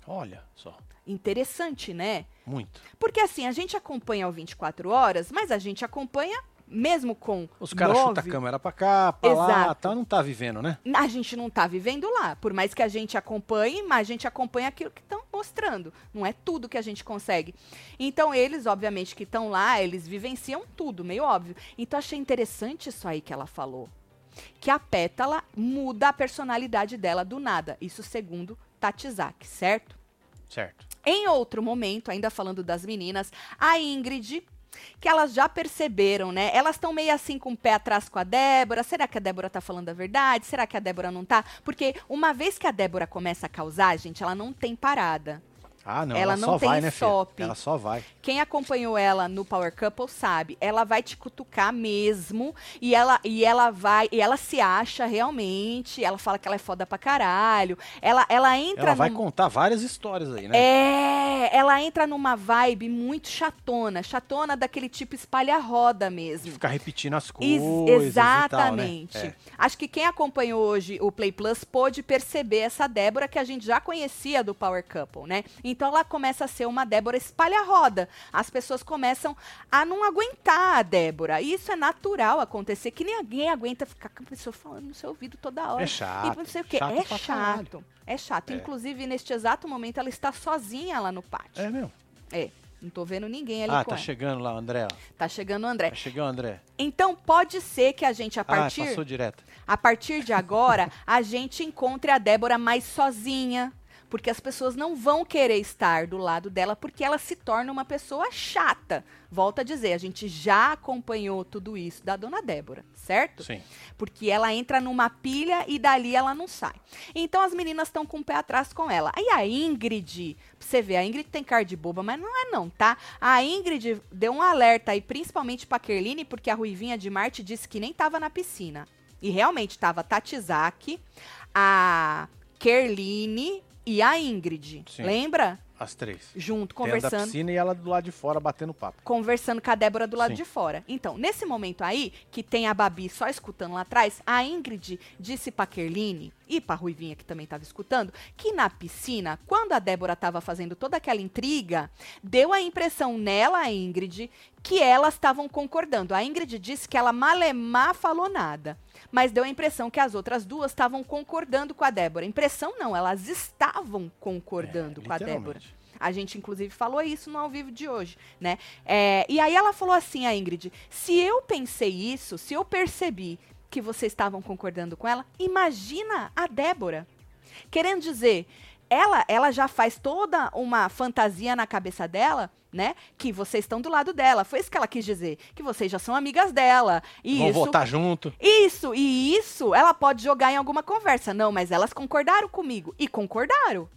Olha só. Interessante, né? Muito. Porque assim, a gente acompanha o 24 horas, mas a gente acompanha mesmo com Os caras nove, chutam a câmera pra cá, pra lá, Exato. tá, não tá vivendo, né? a gente não tá vivendo lá. Por mais que a gente acompanhe, mas a gente acompanha aquilo que estão mostrando. Não é tudo que a gente consegue. Então, eles, obviamente, que estão lá, eles vivenciam tudo, meio óbvio. Então, achei interessante isso aí que ela falou. Que a pétala muda a personalidade dela do nada. Isso segundo Tatizaki, certo? Certo. Em outro momento, ainda falando das meninas, a Ingrid, que elas já perceberam, né? Elas estão meio assim com o pé atrás com a Débora. Será que a Débora tá falando a verdade? Será que a Débora não tá? Porque uma vez que a Débora começa a causar, gente, ela não tem parada. Ah, não, Ela ela, não só tem vai, né, stop. Ela só vai. Quem acompanhou ela no Power Couple sabe, ela vai te cutucar mesmo e ela e ela vai e ela se acha realmente, ela fala que ela é foda pra caralho. Ela ela entra Ela vai num- contar várias histórias aí, né? É, ela entra numa vibe muito chatona, chatona daquele tipo espalha-roda De mesmo. ficar repetindo as Ex- coisas exatamente. e tal, né? Acho que quem acompanhou hoje o Play Plus pôde perceber essa Débora que a gente já conhecia do Power Couple, né? Então ela começa a ser uma Débora espalha-roda. As pessoas começam a não aguentar a Débora. E isso é natural acontecer, que ninguém aguenta ficar com a pessoa falando no seu ouvido toda hora. É chato, E não sei o quê. chato é chato. É chato. É. Inclusive, neste exato momento, ela está sozinha lá no pátio. É, mesmo. É. Não tô vendo ninguém ali Ah, com tá ela. chegando lá, André. ó. Tá chegando o André. Tá chegando, André. Então pode ser que a gente, a Ah, partir, passou direto. a partir de agora, a gente encontre a Débora mais sozinha. Porque as pessoas não vão querer estar do lado dela porque ela se torna uma pessoa chata. Volto a dizer, a gente já acompanhou tudo isso da dona Débora, certo? Sim. Porque ela entra numa pilha e dali ela não sai. Então as meninas estão com o pé atrás com ela. Aí a Ingrid, pra você ver, a Ingrid tem cara de boba, mas não é não, tá? A Ingrid deu um alerta aí, principalmente pra Kerline, porque a Ruivinha de Marte disse que nem tava na piscina. E realmente tava a Tatizaki, a Kerline e a Ingrid. Sim. Lembra? As três. Junto, Dentro da conversando piscina e ela do lado de fora batendo papo. conversando com a Débora do lado Sim. de fora. Então, nesse momento aí, que tem a Babi só escutando lá atrás, a Ingrid disse pra Kerline e pra Ruivinha, que também estava escutando, que na piscina, quando a Débora estava fazendo toda aquela intriga, deu a impressão nela, a Ingrid, que elas estavam concordando. A Ingrid disse que ela malemar falou nada, mas deu a impressão que as outras duas estavam concordando com a Débora. Impressão não, elas estavam concordando É, com a Débora. A gente, inclusive, falou isso no ao vivo de hoje, né? É, e aí ela falou assim, a Ingrid, se eu pensei isso, se eu percebi que vocês estavam concordando com ela, imagina a Débora. Querendo dizer, ela, ela já faz toda uma fantasia na cabeça dela, né? Que vocês estão do lado dela. Foi isso que ela quis dizer. Que vocês já são amigas dela. E Vão isso, votar junto. isso, e isso ela pode jogar em alguma conversa. Não, mas elas concordaram comigo. E concordaram.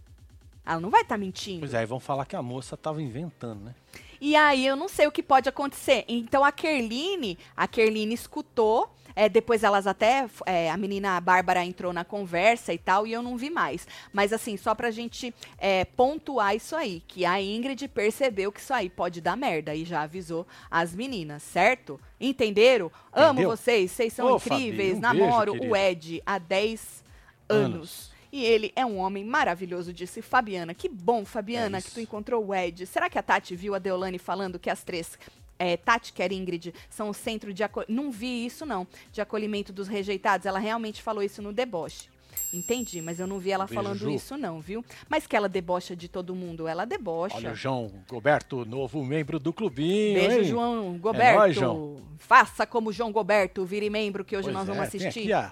Ela não vai estar mentindo. Pois é, aí vão falar que a moça tava inventando, né? E aí eu não sei o que pode acontecer. Então a Kerline, a Kerline escutou É, depois elas até. é, a menina Bárbara entrou na conversa e tal, e eu não vi mais. Mas assim, só pra gente é, pontuar isso aí, que a Ingrid percebeu que isso aí pode dar merda e já avisou as meninas, certo? Entenderam? Amo Entendeu? vocês, vocês são Ô, incríveis. Fabi, um beijo, Namoro querido. o Ed há 10 anos. Anos. E ele é um homem maravilhoso, disse Fabiana. Que bom, Fabiana, É que tu encontrou o Ed. Será que a Tati viu a Deolane falando que as três, é, era Ingrid, são o centro de acolhimento? Não vi isso, não, de acolhimento dos rejeitados. Ela realmente falou isso no deboche. Entendi, mas eu não vi ela Um falando isso, não, viu? Mas que ela debocha de todo mundo, ela debocha. Olha João Roberto, novo membro do clubinho. Beijo, hein? João Goberto. nóis, João. Faça como João Goberto, vire membro, que hoje Pois nós é, vamos tem assistir. aqui a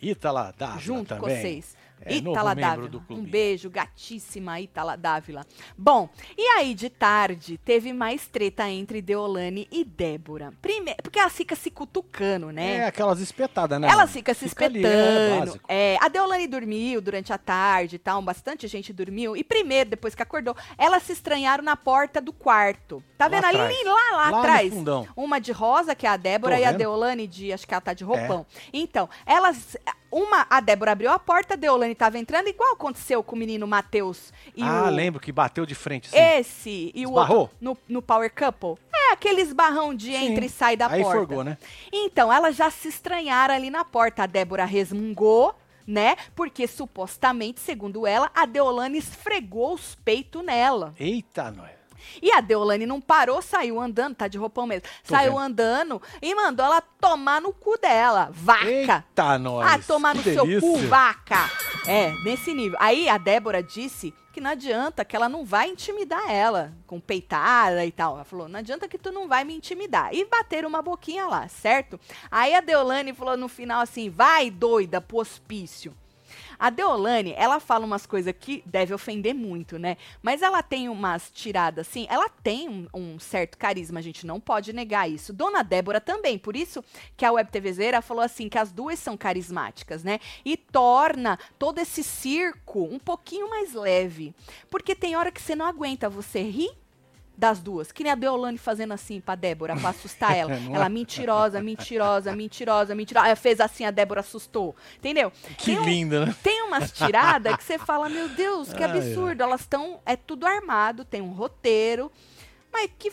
Ítala junto também. com vocês. É, Itala Dávila. do Um beijo, gatíssima Itala Dávila. Bom, e aí de tarde teve mais treta entre Deolane e Débora. Primeiro, porque ela fica se cutucando, né? É aquelas espetadas, né? Ela mano? fica se ali, é espetando. É, a Deolane dormiu durante a tarde e tal, bastante gente dormiu. E primeiro, depois que acordou, elas se estranharam na porta do quarto. Tá Lá vendo ali, atrás. lá, lá, Lá atrás? Uma de rosa, que é a Débora, Tô e a vendo. É. Deolane de, acho que ela tá de roupão. Então, elas, uma, a Débora abriu a porta, a Deolane tava entrando, igual aconteceu com o menino Matheus ah, o... lembro que bateu de frente. Esse e o Esbarrou? outro no, no Power Couple. É aquele esbarrão de Sim. entra e sai da Aí porta. forgou, né? Então, elas já se estranharam ali na porta. A Débora resmungou, né? Porque supostamente, segundo ela, a Deolane esfregou os peitos nela. Eita, nós. E a Deolane não parou, saiu andando, tá de roupão mesmo. Tô saiu vendo. andando e mandou ela tomar no cu dela. Vaca! Eita, nós. Ah, tomar no seu cu, delícia. vaca! É, nesse nível. Aí a Débora disse que não adianta, que ela não vai intimidar ela com peitada e tal. Ela falou: não adianta que tu não vai me intimidar. E bateram uma boquinha lá, certo? Aí a Deolane falou no final assim: vai doida pro hospício. A Deolane, ela fala umas coisas que deve ofender muito, né? Mas ela tem umas tiradas assim, ela tem um, um certo carisma, a gente não pode negar isso. Dona Débora também, por isso que a Web TVzeira falou assim que as duas são carismáticas, né? E torna todo esse circo um pouquinho mais leve. Porque tem hora que você não aguenta, você ri das duas. Que nem a Deolane fazendo assim pra Débora, pra assustar ela. Ela é? mentirosa, mentirosa, mentirosa, mentirosa. Ela fez assim, a Débora assustou. Entendeu? Que Tem um- linda, né? tem umas tiradas que você fala, meu Deus, que Ai, ai. absurdo. Elas estão. É tudo armado, tem um roteiro. Mas que.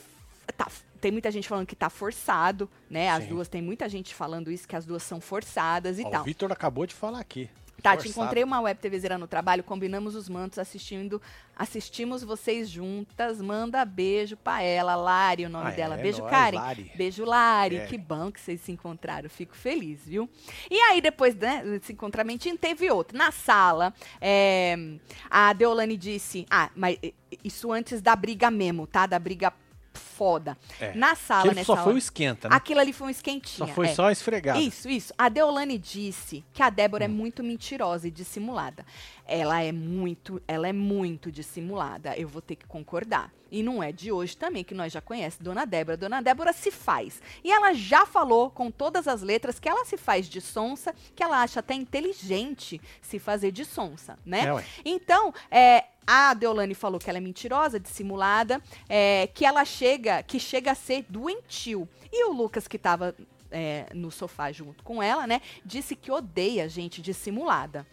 Tá, tem muita gente falando que tá forçado, né? As Sim. duas, tem muita gente falando isso, que as duas são forçadas e Ó, tal. o Vitor acabou de falar aqui. Tati, encontrei uma web TVzeira no trabalho, combinamos os mantos, assistindo, assistimos vocês juntas, manda beijo pra ela, Lari, o nome Ah, dela. é, beijo, nóis, Karen. Lari. Beijo, Lari. É. Que bom que vocês se encontraram, fico feliz, viu? E aí, depois né, desse encontramentinho, teve outro. Na sala, é, a Deolane disse, ah, mas isso antes da briga mesmo, tá? Da briga foda. É. Na sala, Aquele nessa só foi o hora, esquenta, né? aquilo ali foi um esquentinho. Só foi é. só esfregado. Isso, isso. A Deolane disse que a Débora é Hum. muito mentirosa e dissimulada. Ela é muito, ela é muito dissimulada. Eu vou ter que concordar. E não é de hoje também que nós já conhecemos Dona Débora. Dona Débora se faz. E ela já falou com todas as letras que ela se faz de sonsa, que ela acha até inteligente se fazer de sonsa, né? É. Então, é, a Deolane falou que ela é mentirosa, dissimulada, é, que ela chega, que chega a ser doentio. E o Lucas, que estava no sofá junto com ela, né, disse que odeia gente dissimulada.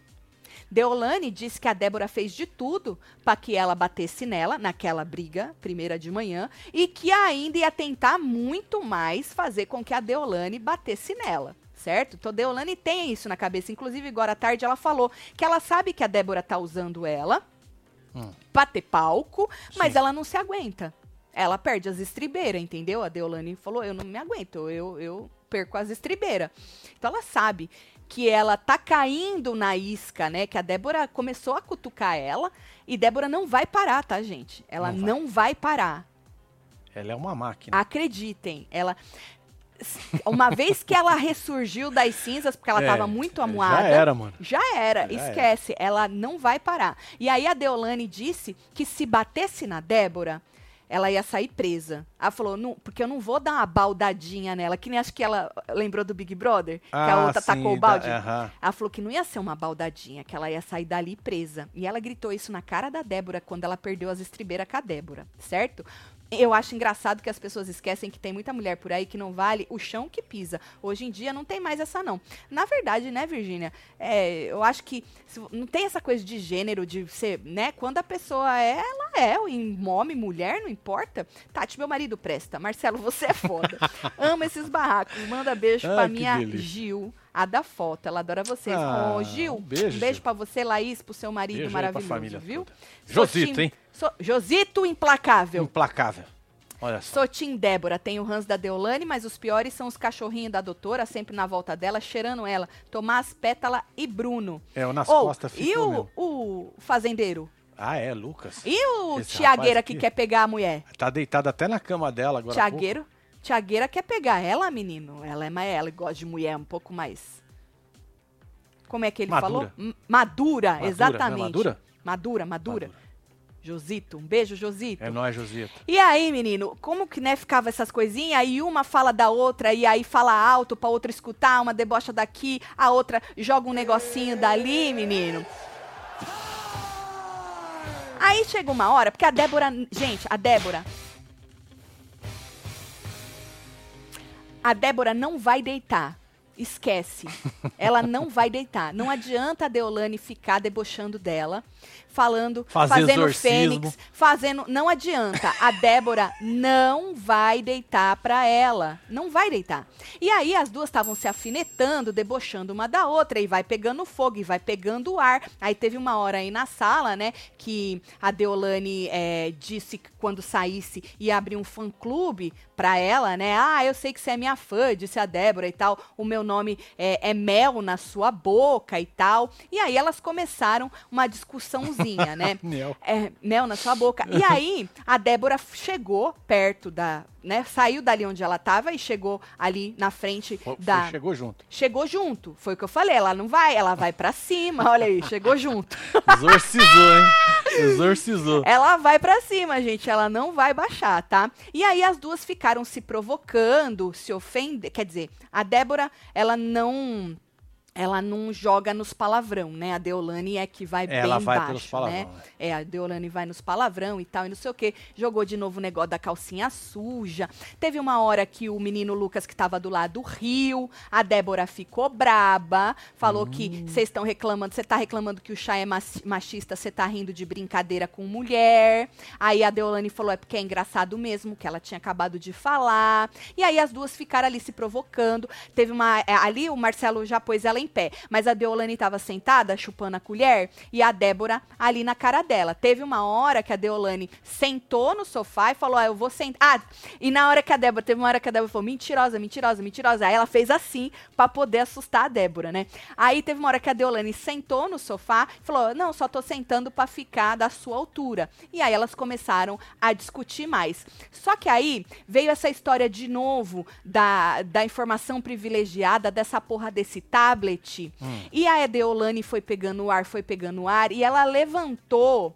Deolane disse que a Débora fez de tudo para que ela batesse nela naquela briga, primeira de manhã, e que ainda ia tentar muito mais fazer com que a Deolane batesse nela. Certo? Então, Deolane tem isso na cabeça. Inclusive, agora à tarde ela falou que ela sabe que a Débora tá usando ela Hum. pra ter palco, mas Sim. ela não se aguenta. Ela perde as estribeiras, entendeu? A Deolane falou: eu não me aguento, eu, eu perco as estribeiras. Então ela sabe que ela tá caindo na isca, né? Que a Débora começou a cutucar ela e Débora não vai parar, tá, gente? Ela Não vai. não vai parar. Ela é uma máquina. Acreditem, ela. Uma vez que ela ressurgiu das cinzas, porque ela É, tava muito já amuada. era, mano. Já era, Já esquece. Ela não vai parar. E aí a Deolane disse que se batesse na Débora, ela ia sair presa. Ela falou, não, porque eu não vou dar uma baldadinha nela, que nem acho que ela lembrou do Big Brother, que a Ah, outra tacou o sim, balde. da- aham. Ela falou que não ia ser uma baldadinha, que ela ia sair dali presa. E ela gritou isso na cara da Débora quando ela perdeu as estribeiras com a Débora, certo? Eu acho engraçado que as pessoas esquecem que tem muita mulher por aí que não vale o chão que pisa. Hoje em dia não tem mais essa, não. Na verdade, né, Virgínia? É, eu acho que se- não tem essa coisa de gênero, de ser, né? Quando a pessoa é, ela é. Em homem, mulher, não importa. Tati, meu marido presta. Marcelo, você é foda. Ama esses barracos. Manda beijo Ai, pra minha delícia. Gil, a da foto. Ela adora vocês. Ah, Ô, Gil, um beijo, um beijo pra você, Laís, pro seu marido Beijo maravilhoso, família viu? Josito, hein? Sou- Josito implacável. Implacável. Olha só. Sou Tim Débora, tenho o Hans da Deolane, mas os piores são os cachorrinhos da doutora, sempre na volta dela, cheirando ela. Tomás, Pétala e Bruno. É, o nas Ou, costas e o, o fazendeiro? Ah, é, Lucas. E o Esse Tiagueira que quer pegar a mulher? Tá deitado até na cama dela agora. Tiagueiro? Tiagueira quer pegar ela, menino. Ela é mais ela gosta de mulher um pouco mais. Como é que ele Madura. falou? M- Madura, Madura, não é exatamente. madura? Madura, madura. Josito, um beijo, Josito. É nóis, Josito. E aí, menino, como que né, ficava essas coisinhas? Aí uma fala da outra, e aí fala alto pra outra escutar, uma debocha daqui, a outra joga um negocinho dali, menino. Aí chega uma hora, porque a Débora. Gente, a Débora. A Débora não vai deitar. Esquece. Ela não vai deitar. Não adianta a Deolane ficar debochando dela, falando, Fazer fazendo exorcismo. fênix, fazendo. Não adianta. A Débora não vai deitar pra ela. Não vai deitar. E aí as duas estavam se afinetando, debochando uma da outra, e vai pegando fogo, e vai pegando ar. Aí teve uma hora aí na sala, né, que a Deolane eh, disse que quando saísse ia abrir um fã-clube pra ela, né? Ah, eu sei que você é minha fã, disse a Débora e tal. O meu nome é, é mel na sua boca e tal. E aí elas começaram uma discussãozinha, né? Mel. É, mel na sua boca. E aí, a Débora chegou perto da. né? Saiu dali onde ela tava e chegou ali na frente Foi- da. Chegou junto. Chegou junto. Foi o que eu falei. Ela não vai, ela vai pra cima. Olha aí, chegou junto. Exorcizou, hein? Exorcizou. Ela vai pra cima, gente. Ela não vai baixar, tá? E aí as duas ficaram se provocando, se ofendendo. Quer dizer, a Débora, ela não. Ela não joga nos palavrão, né? A Deolane é que vai Ela bem vai baixo, palavrão, né? É, a Deolane vai nos palavrão e tal, e não sei o quê. Jogou de novo o negócio da calcinha suja. Teve uma hora que o menino Lucas, que tava do lado, riu. A Débora ficou braba. Falou que vocês estão reclamando, você tá reclamando que o chá é machista, você tá rindo de brincadeira com mulher. Aí a Deolane falou, é porque é engraçado mesmo, que ela tinha acabado de falar. E aí as duas ficaram ali se provocando. Teve uma. é, ali o Marcelo já pôs ela em pé, mas a Deolane tava sentada, chupando a colher, e a Débora ali na cara dela. Teve uma hora que a Deolane sentou no sofá e falou: Ah, eu vou sentar. Ah, e na hora que a Débora, teve uma hora que a Débora falou: mentirosa, mentirosa, mentirosa. Aí ela fez assim pra poder assustar a Débora, né? Aí teve uma hora que a Deolane sentou no sofá e falou: Não, só tô sentando pra ficar da sua altura. E aí elas começaram a discutir mais. Só que aí veio essa história de novo da, da informação privilegiada, dessa porra desse tablet. E a Deolane foi pegando o ar, foi pegando o ar, e ela levantou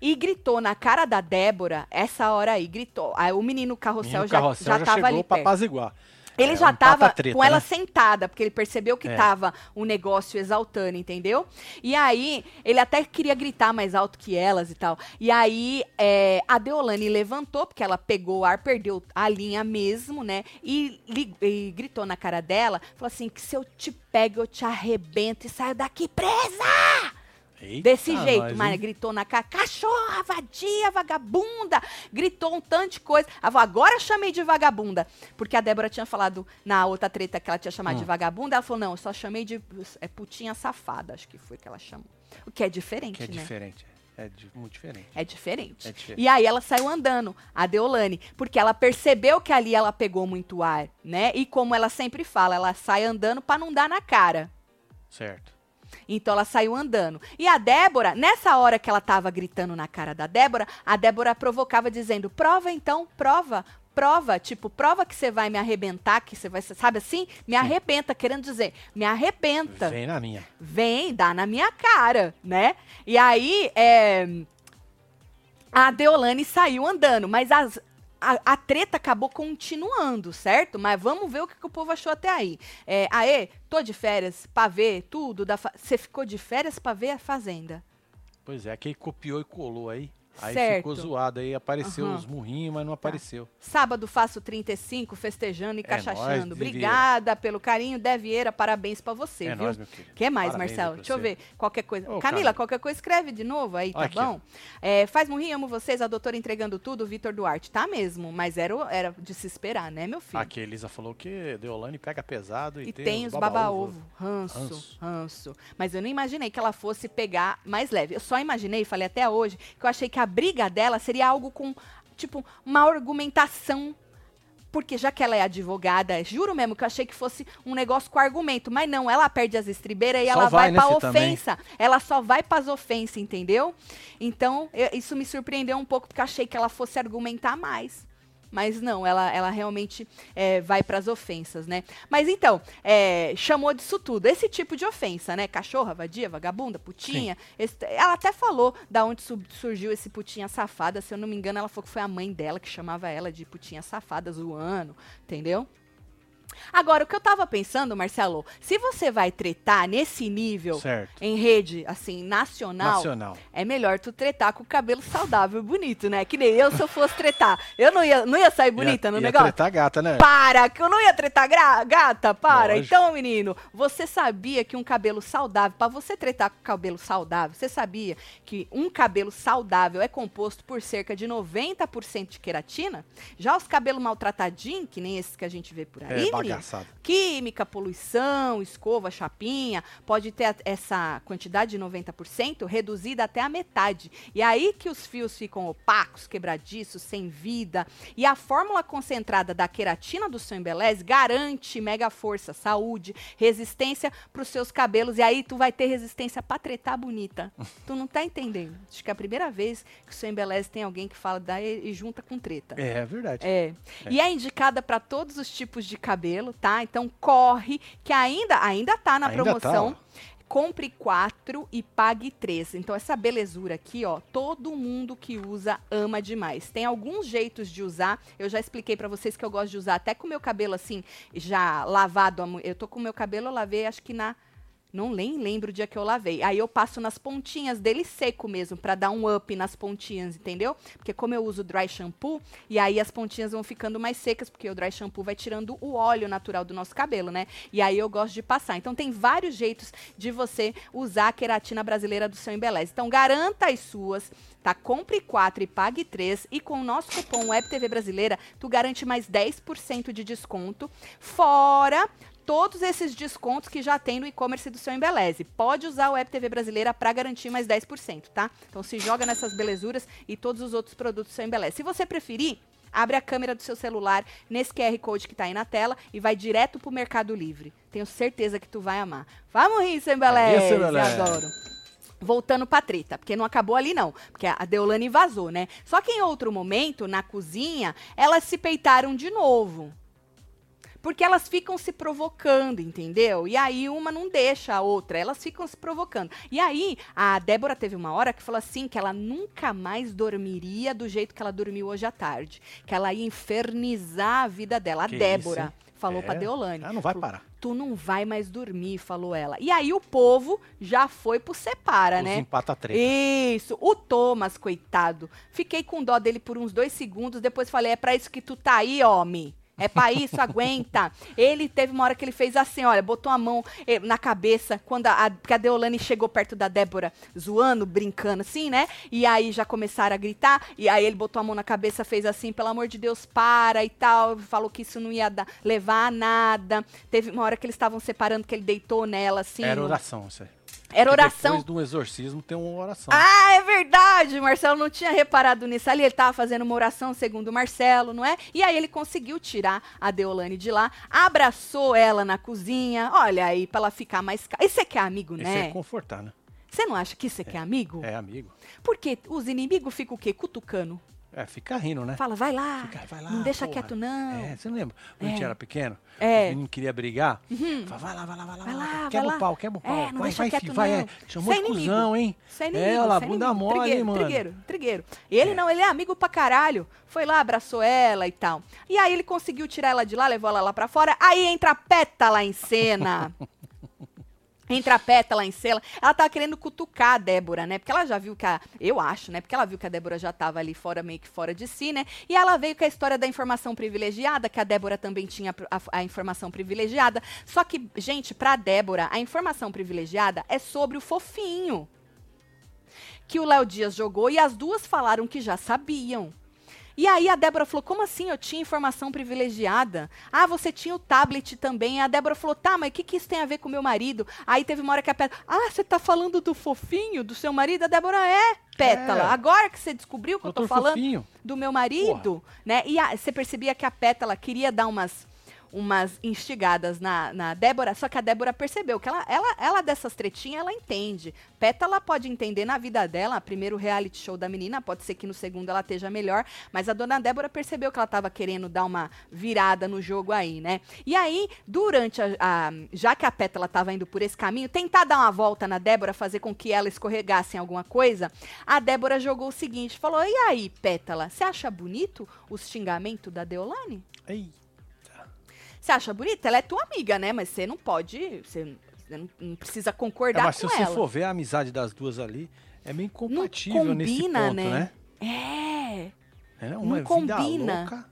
e gritou na cara da Débora, essa hora aí, gritou. Aí o menino carrossel, Menino já, Carrossel já já tava chegou ali pra perto. apaziguar. Ele É, já um tava pata-treta, com ela né? sentada, porque ele percebeu que É. tava o negócio exaltando, entendeu? E aí, ele até queria gritar mais alto que elas e tal. E aí, é, a Deolane levantou, porque ela pegou o ar, perdeu a linha mesmo, né? E, e gritou na cara dela, falou assim, que se eu te pego, eu te arrebento e saio daqui presa! Eita, Desse jeito, mas hein? gritou na cara, cachorra, vadia, vagabunda, gritou um tanto de coisa. Agora eu chamei de vagabunda. Porque a Débora tinha falado na outra treta que ela tinha chamado de Hum. vagabunda, ela falou, não, eu só chamei de é, putinha safada, acho que foi que ela chamou. O que é diferente, Que é né? diferente. É di- muito diferente. É diferente. É diferente. E aí ela saiu andando, a Deolane, porque ela percebeu que ali ela pegou muito ar, né? E como ela sempre fala, ela sai andando pra não dar na cara. Certo. Então ela saiu andando. E a Débora, nessa hora que ela tava gritando na cara da Débora, a Débora provocava dizendo: "Prova então, prova, prova, tipo, prova que você vai me arrebentar, que você vai, sabe assim? Me arrebenta, querendo dizer, me arrebenta. Vem na minha. Vem, dá na minha cara, né? E aí, é, a Deolane saiu andando, mas as- a, a treta acabou continuando, certo? Mas vamos ver o que, que o povo achou até aí. É, aê, tô de férias pra ver tudo. da fa- Você ficou de férias pra ver a Fazenda? Pois é, quem copiou e colou aí. Aí certo. ficou zoado, aí apareceu Aham. os murrinhos, mas não apareceu. Sábado faço 35, festejando e É cachachando. nóis. Obrigada pelo carinho, Devieira. Parabéns pra você, É viu? nóis, meu querido. que mais, Parabéns Marcelo? Deixa eu ver. Qualquer coisa. Ô, Camila, Camila. qualquer coisa escreve de novo aí, tá Aqui, bom? É, faz murrinho, amo vocês. A doutora entregando tudo, Vitor Duarte. Tá mesmo, mas era, era de se esperar, né, meu filho? Aqui a Elisa falou que Deolane pega pesado e, E tem os baba-ovo, ranço, Ranço. ranço, Mas eu não imaginei que ela fosse pegar mais leve. Eu só imaginei, falei até hoje, que eu achei que a briga dela seria algo com, tipo, uma argumentação. Porque já que ela é advogada, juro mesmo que eu achei que fosse um negócio com argumento. Mas não, ela perde as estribeiras e Só ela vai, vai, pra Fê, também? ofensa. Ela só vai pras ofensas, entendeu? Então, eu- isso me surpreendeu um pouco, porque eu achei que ela fosse argumentar mais. Mas não, ela, ela realmente é, vai para as ofensas, né? Mas então, é, chamou disso tudo. Esse tipo de ofensa, né? Cachorra, vadia, vagabunda, putinha. esse- ela até falou da onde su- surgiu esse putinha safada. Se eu não me engano, ela falou que foi a mãe dela que chamava ela de putinha safada, zoando, entendeu? Agora, o que eu tava pensando, Marcelo, se você vai tretar nesse nível Certo. em rede, assim, nacional, Nacional. é melhor tu tretar com o cabelo saudável e bonito, né? Que nem eu, se eu fosse tretar. Eu não ia, não ia sair bonita ia, no ia negócio? tretar gata, né? Para, que eu não ia tretar gata, para. Lógico. Então, menino, você sabia que um cabelo saudável, pra você tretar com cabelo saudável, você sabia que um cabelo saudável é composto por cerca de 90% de queratina? Já os cabelos maltratadinhos, que nem esses que a gente vê por aí, É menino, bagaçado. Química, poluição, escova, chapinha, pode ter essa quantidade de 90% reduzida até a metade. E aí que os fios ficam opacos, quebradiços, sem vida. E a fórmula concentrada da queratina do seu embeleze garante mega força, saúde, resistência para os seus cabelos. E aí tu vai ter resistência pra tretar bonita. tu não tá entendendo. Acho que é a primeira vez que o seu embeleze tem alguém que fala da e, e junta com treta. É, é verdade. É. E é indicada para todos os tipos de cabelo, tá? Então corre, que ainda ainda tá na Ainda promoção. tá, Compre quatro e pague três. Então, essa belezura aqui, ó, todo mundo que usa ama demais. Tem alguns jeitos de usar. Eu já expliquei pra vocês que eu gosto de usar até com o meu cabelo assim, já lavado. Eu tô com o meu cabelo, eu lavei, acho que na. Não nem lembro o dia que eu lavei. Aí eu passo nas pontinhas dele seco mesmo, pra dar um up nas pontinhas, entendeu? Porque como eu uso dry shampoo, e aí as pontinhas vão ficando mais secas, porque o dry shampoo vai tirando o óleo natural do nosso cabelo, né? E aí eu gosto de passar. Então tem vários jeitos de você usar a queratina brasileira do seu embeleze. Então garanta as suas, tá? Compre quatro e pague três. E com o nosso cupom WebTV Brasileira, tu garante mais 10% de desconto. Fora todos esses descontos que já tem no e-commerce do seu Embeleze. Pode usar o Web TV Brasileira para garantir mais 10%, tá? Então se joga nessas belezuras e todos os outros produtos do seu Embeleze. Se você preferir, abre a câmera do seu celular nesse QR Code que tá aí na tela e vai direto pro Mercado Livre. Tenho certeza que tu vai amar. Vamos rir, seu Embeleze, Isso, Embeleze. adoro. Voltando pra treta, porque não acabou ali não, porque a Deolane vazou, né? Só que em outro momento, na cozinha, elas se peitaram de novo. Porque elas ficam se provocando, entendeu? E aí uma não deixa a outra, elas ficam se provocando. E aí a Débora teve uma hora que falou assim que ela nunca mais dormiria do jeito que ela dormiu hoje à tarde, que ela ia infernizar a vida dela. A Que Débora isso, falou É. pra Deolane. Ah, não vai parar. Tu não vai mais dormir, falou ela. E aí o povo já foi pro separa, Os né? empata treta. Isso, o Thomas, coitado. Fiquei com dó dele por uns dois segundos, depois falei, é pra isso que tu tá aí, homem. É pra isso, aguenta. Ele teve uma hora que ele fez assim, olha, botou a mão eh, na cabeça quando a, a, Deolane chegou perto da Débora, zoando, brincando assim, né? E aí já começaram a gritar, e aí ele botou a mão na cabeça, fez assim, pelo amor de Deus, para e tal. Falou que isso não ia dar- levar a nada. Teve uma hora que eles estavam separando, que ele deitou nela, assim. Era oração isso aí. Era oração. Depois do exorcismo tem uma oração. Ah, é verdade! Marcelo não tinha reparado nisso ali. Ele tava fazendo uma oração, segundo o Marcelo, não é? E aí ele conseguiu tirar a Deolane de lá, abraçou ela na cozinha. Olha aí, pra ela ficar mais. ca- Isso é que é amigo, Esse né? é confortar, né? Você não acha que isso é que é amigo? É amigo. Porque os inimigos ficam o quê? Cutucando. É, fica rindo, né? Fala, vai lá. Fica, vai lá, não deixa porra. quieto, não. É, você não lembra? Quando a gente É. era pequeno, É. meninos queriam brigar. Fala, vai lá, vai lá, vai lá. Vai lá, quebra vai lá. o pau, quebra o pau. É, não vai, deixa vai, quieto, vai, é. Chamou é de inimigo. cuzão, hein? Isso é inimigo. É, olha lá, é bunda inimigo. mole, trigueiro, mano. Trigueiro, trigueiro. Ele não, ele é amigo pra caralho. Foi lá, abraçou ela e tal. E aí ele conseguiu tirar ela de lá, levou ela lá pra fora. Aí entra a pétala em cena. Entra a pétala em cela. Ela tava querendo cutucar a Débora, né? Porque ela já viu que a. Eu acho, né? Porque ela viu que a Débora já tava ali fora, meio que fora de si, né? E ela veio com a história da informação privilegiada, que a Débora também tinha a, a informação privilegiada. Só que, gente, pra Débora, a informação privilegiada é sobre o fofinho. Que o Léo Dias jogou e as duas falaram que já sabiam. E aí a Débora falou: como assim eu tinha informação privilegiada? Ah, você tinha o tablet também. A Débora falou: tá, mas o que, que isso tem a ver com o meu marido? Aí teve uma hora que a Pétala: ah, você tá falando do fofinho do seu marido? A Débora é. Pétala, é. agora que você descobriu que Doutor eu tô falando fofinho. do meu marido, Porra. né? E a, você percebia que a Pétala queria dar umas umas instigadas na, na Débora, só que a Débora percebeu que ela, ela, ela dessas tretinhas, ela entende. Pétala pode entender na vida dela, primeiro reality show da menina, pode ser que no segundo ela esteja melhor, mas a dona Débora percebeu que ela estava querendo dar uma virada no jogo aí, né? E aí, durante a, a já que a Pétala estava indo por esse caminho, tentar dar uma volta na Débora, fazer com que ela escorregasse em alguma coisa, a Débora jogou o seguinte, falou, e aí, Pétala, você acha bonito os xingamentos da Deolane? Ei. Você acha bonita? Ela é tua amiga, né? Mas você não pode. Você não, não precisa concordar é, mas com ela. Mas se você for ver a amizade das duas ali, é meio incompatível combina, nesse ponto, né? né? É. é uma não combina. Louca,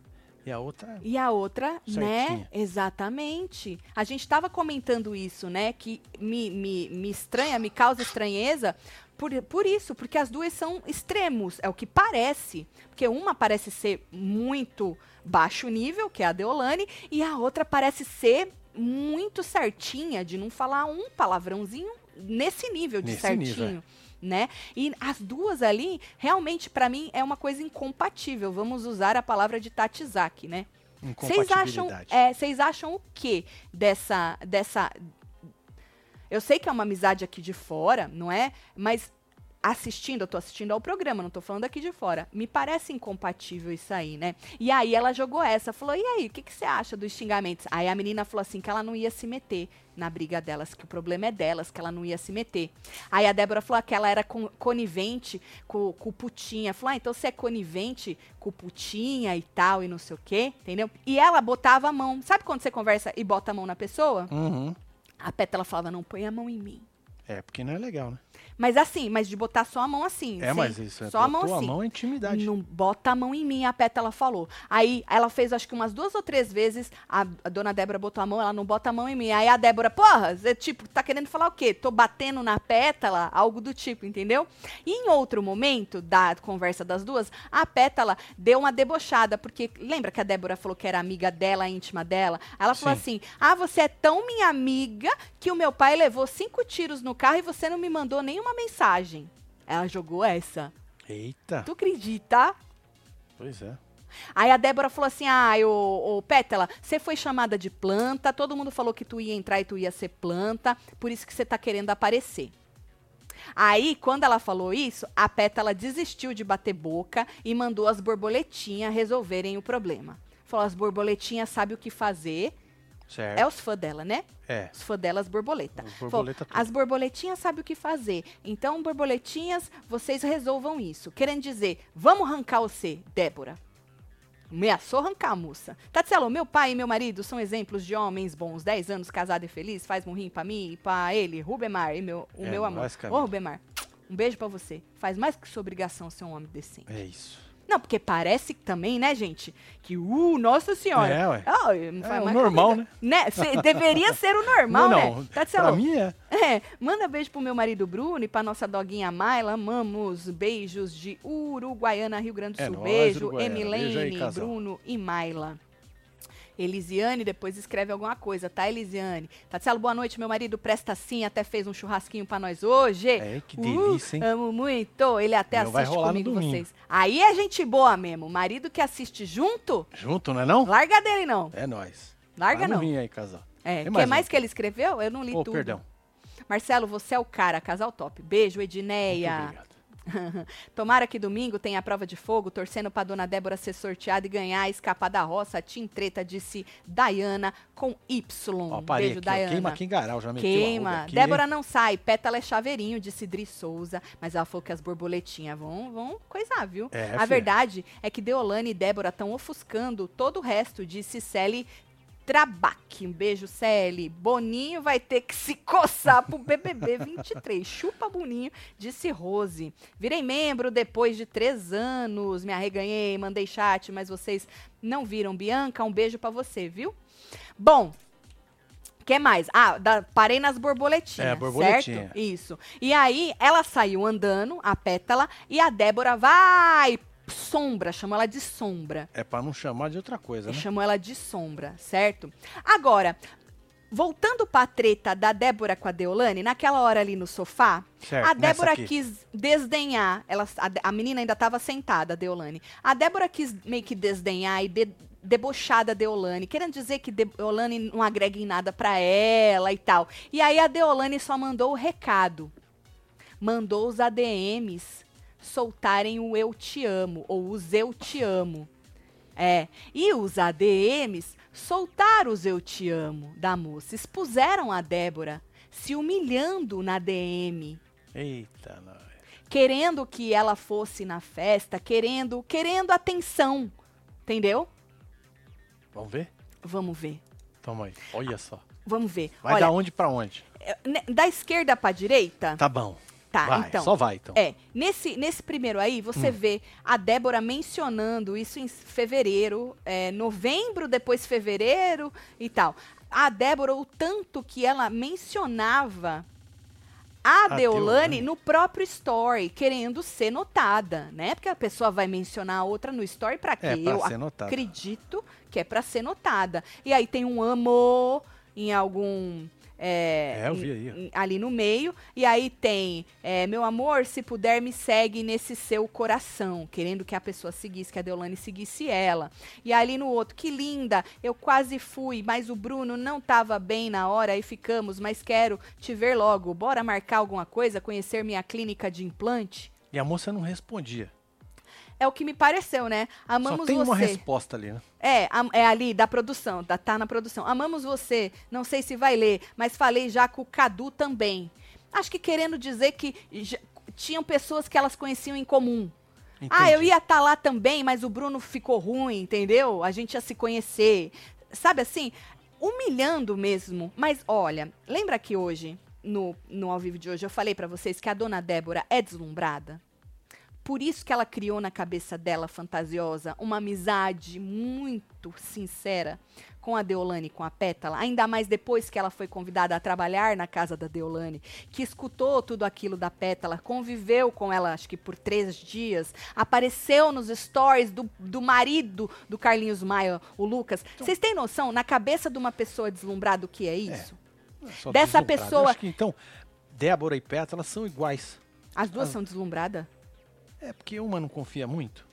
e a outra. E a outra, né? certinha. né? Exatamente. A gente estava comentando isso, né? Que me, me, me estranha, me causa estranheza, por, por isso, porque as duas são extremos, é o que parece. Porque uma parece ser muito baixo nível, que é a Deolane, e a outra parece ser muito certinha, de não falar um palavrãozinho nesse nível de nesse certinho. Nível, é. Né? E as duas ali, realmente, para mim, é uma coisa incompatível. Vamos usar a palavra de Tatizaki, né? Vocês acham, é, vocês acham o que dessa, dessa eu sei que é uma amizade aqui de fora, não é? Mas assistindo, eu tô assistindo ao programa, não tô falando aqui de fora. Me parece incompatível isso aí, né? E aí ela jogou essa, falou: "E aí, o que que você acha dos xingamentos?" Aí a menina falou assim que ela não ia se meter na briga delas, que o problema é delas, que ela não ia se meter. Aí a Débora falou que ela era conivente com, o Putinha. Falou: ah, então você é conivente com o Putinha e tal, e não sei o quê, entendeu? E ela botava a mão. Sabe quando você conversa e bota a mão na pessoa? Uhum. A Pétala falava, não põe a mão em mim. É, porque não é legal, né? Mas assim, mas de botar só a mão assim. É, mas isso é só a mão assim. a mão é intimidade. Não bota a mão em mim, a Pétala falou. Aí ela fez acho que umas duas ou três vezes, a, a, dona Débora botou a mão, ela não bota a mão em mim. Aí a Débora, porra, você, tipo, tá querendo falar o quê? Tô batendo na Pétala? Algo do tipo, entendeu? E em outro momento da conversa das duas, a Pétala deu uma debochada, porque lembra que a Débora falou que era amiga dela, íntima dela? Ela falou Sim. assim: ah, você é tão minha amiga que o meu pai levou cinco tiros no carro e você não me mandou nenhuma mensagem. Ela jogou essa. Eita. Tu acredita? Pois é. Aí a Débora falou assim: ah, ô, ô Pétala, você foi chamada de planta, todo mundo falou que tu ia entrar e tu ia ser planta, por isso que você tá querendo aparecer. Aí, quando ela falou isso, a Pétala desistiu de bater boca e mandou as borboletinhas resolverem o problema. Falou: as borboletinhas sabem o que fazer Certo. É os fãs dela, né? É. Os fãs delas, borboleta. borboleta as borboletinhas sabem o que fazer. Então, borboletinhas, vocês resolvam isso. Querendo dizer, vamos arrancar você, Débora. Ameaçou arrancar a moça. Tatselo, meu pai e meu marido são exemplos de homens bons. 10 anos, casado e feliz. Faz um rim pra mim e pra ele, Rubemar, e meu, o é, meu amor. Ô, Rubemar, um beijo para você. Faz mais que sua obrigação ser um homem decente. É isso. Não, porque parece também, né, gente, que, uh, nossa senhora. É, ué. Oh, é o normal, né? né? Cê, deveria ser o normal, não, não. né? Tá pra mim é. É, manda beijo pro meu marido Bruno e pra nossa doguinha Mayla. Amamos. Beijos de Uruguaiana, Rio Grande do é Sul. É Beijo, Emilene, Bruno e Mayla. Elisiane depois escreve alguma coisa, tá, Elisiane? Tatielo, boa noite. Meu marido presta sim, até fez um churrasquinho para nós hoje. É, que delícia, hein? Uh, amo muito. Ele até Meu assiste comigo vocês. Aí é gente boa mesmo. Marido que assiste junto. Junto, não é não? Larga dele, não. É nós. Larga não. aí, casal. É, o que mais, mais que ele escreveu? Eu não li oh, tudo. perdão. Marcelo, você é o cara, casal top. Beijo, Edneia. Muito obrigado. Tomara que domingo tenha a prova de fogo, torcendo para dona Débora ser sorteada e ganhar, escapar da roça. Tim Treta, disse Dayana com Y. Ó, Beijo, aqui, Dayana. Queima aqui em Garal, já meteu Queima. Débora não sai, pétala é chaveirinho, disse Dri Souza. Mas ela falou que as borboletinhas vão, vão coisar, viu? É, a filha. verdade é que Deolane e Débora estão ofuscando todo o resto, disse Sally Trabaque. Um beijo, CL. Boninho vai ter que se coçar pro BBB 23. Chupa Boninho, disse Rose. Virei membro depois de três anos. Me arreganhei, mandei chat, mas vocês não viram. Bianca, um beijo para você, viu? Bom, que mais? Ah, da, parei nas borboletinhas, É, borboletinha. certo? Isso. E aí, ela saiu andando, a pétala, e a Débora vai, sombra, chamou ela de sombra. É pra não chamar de outra coisa, né? Chamou ela de sombra, certo? Agora, voltando pra treta da Débora com a Deolane, naquela hora ali no sofá, Certo, a Débora quis desdenhar, ela, a, a menina ainda estava sentada, a Deolane. A Débora quis meio que desdenhar e de, debochar da Deolane, querendo dizer que Deolane não agrega em nada pra ela e tal. E aí a Deolane só mandou o recado. Mandou os ADMs soltarem o eu te amo, ou os eu te amo. É, e os ADMs soltaram os eu te amo da moça, expuseram a Débora, se humilhando na DM, Eita, nós. querendo que ela fosse na festa, querendo, querendo atenção, entendeu? Vamos ver? Vamos ver, Toma aí. Olha só. vamos ver. Vai Olha, da onde pra onde? é, ne- da esquerda pra direita, Tá bom. Tá, vai, então. só vai então. É, nesse, nesse primeiro aí, você vê a Débora mencionando isso em fevereiro, é, novembro, depois fevereiro e tal. A Débora, o tanto que ela mencionava a, A Deolane no próprio story, querendo ser notada, né? Porque a pessoa vai mencionar a outra no story pra quê? É, pra Eu ser notada. acredito que é pra ser notada. E aí tem um amor em algum... é, É, eu vi aí, em- ali no meio. E aí tem, é, meu amor, se puder, me segue nesse seu coração. Querendo que a pessoa seguisse, que a Deolane seguisse ela. E ali no outro, que linda, eu quase fui, mas o Bruno não tava bem na hora e ficamos, mas quero te ver logo. Bora marcar alguma coisa, conhecer minha clínica de implante? E a moça não respondia. É o que me pareceu, né? Amamos Só tem você. uma resposta ali, né? É, é ali da produção, da, tá na produção. Amamos você, não sei se vai ler, mas falei já com o Cadu também. Acho que querendo dizer que já- tinham pessoas que elas conheciam em comum. Ah, eu Entendi. ia estar lá também, mas o Bruno ficou ruim, entendeu? A gente ia se conhecer. Sabe assim? Humilhando mesmo. Mas olha, lembra que hoje, no, no ao vivo de hoje, eu falei pra vocês que a dona Débora é deslumbrada? Por isso que ela criou na cabeça dela, fantasiosa, uma amizade muito sincera com a Deolane, com a Pétala, ainda mais depois que ela foi convidada a trabalhar na casa da Deolane, que escutou tudo aquilo da Pétala, conviveu com ela, acho que por três dias, apareceu nos stories do, do marido do Carlinhos Maia, o Lucas. Vocês têm noção, na cabeça de uma pessoa deslumbrada, o que é isso? Só dessa pessoa- Eu acho que, então, Débora e Pétala são iguais. As duas Ah. são deslumbradas? É porque uma não confia muito.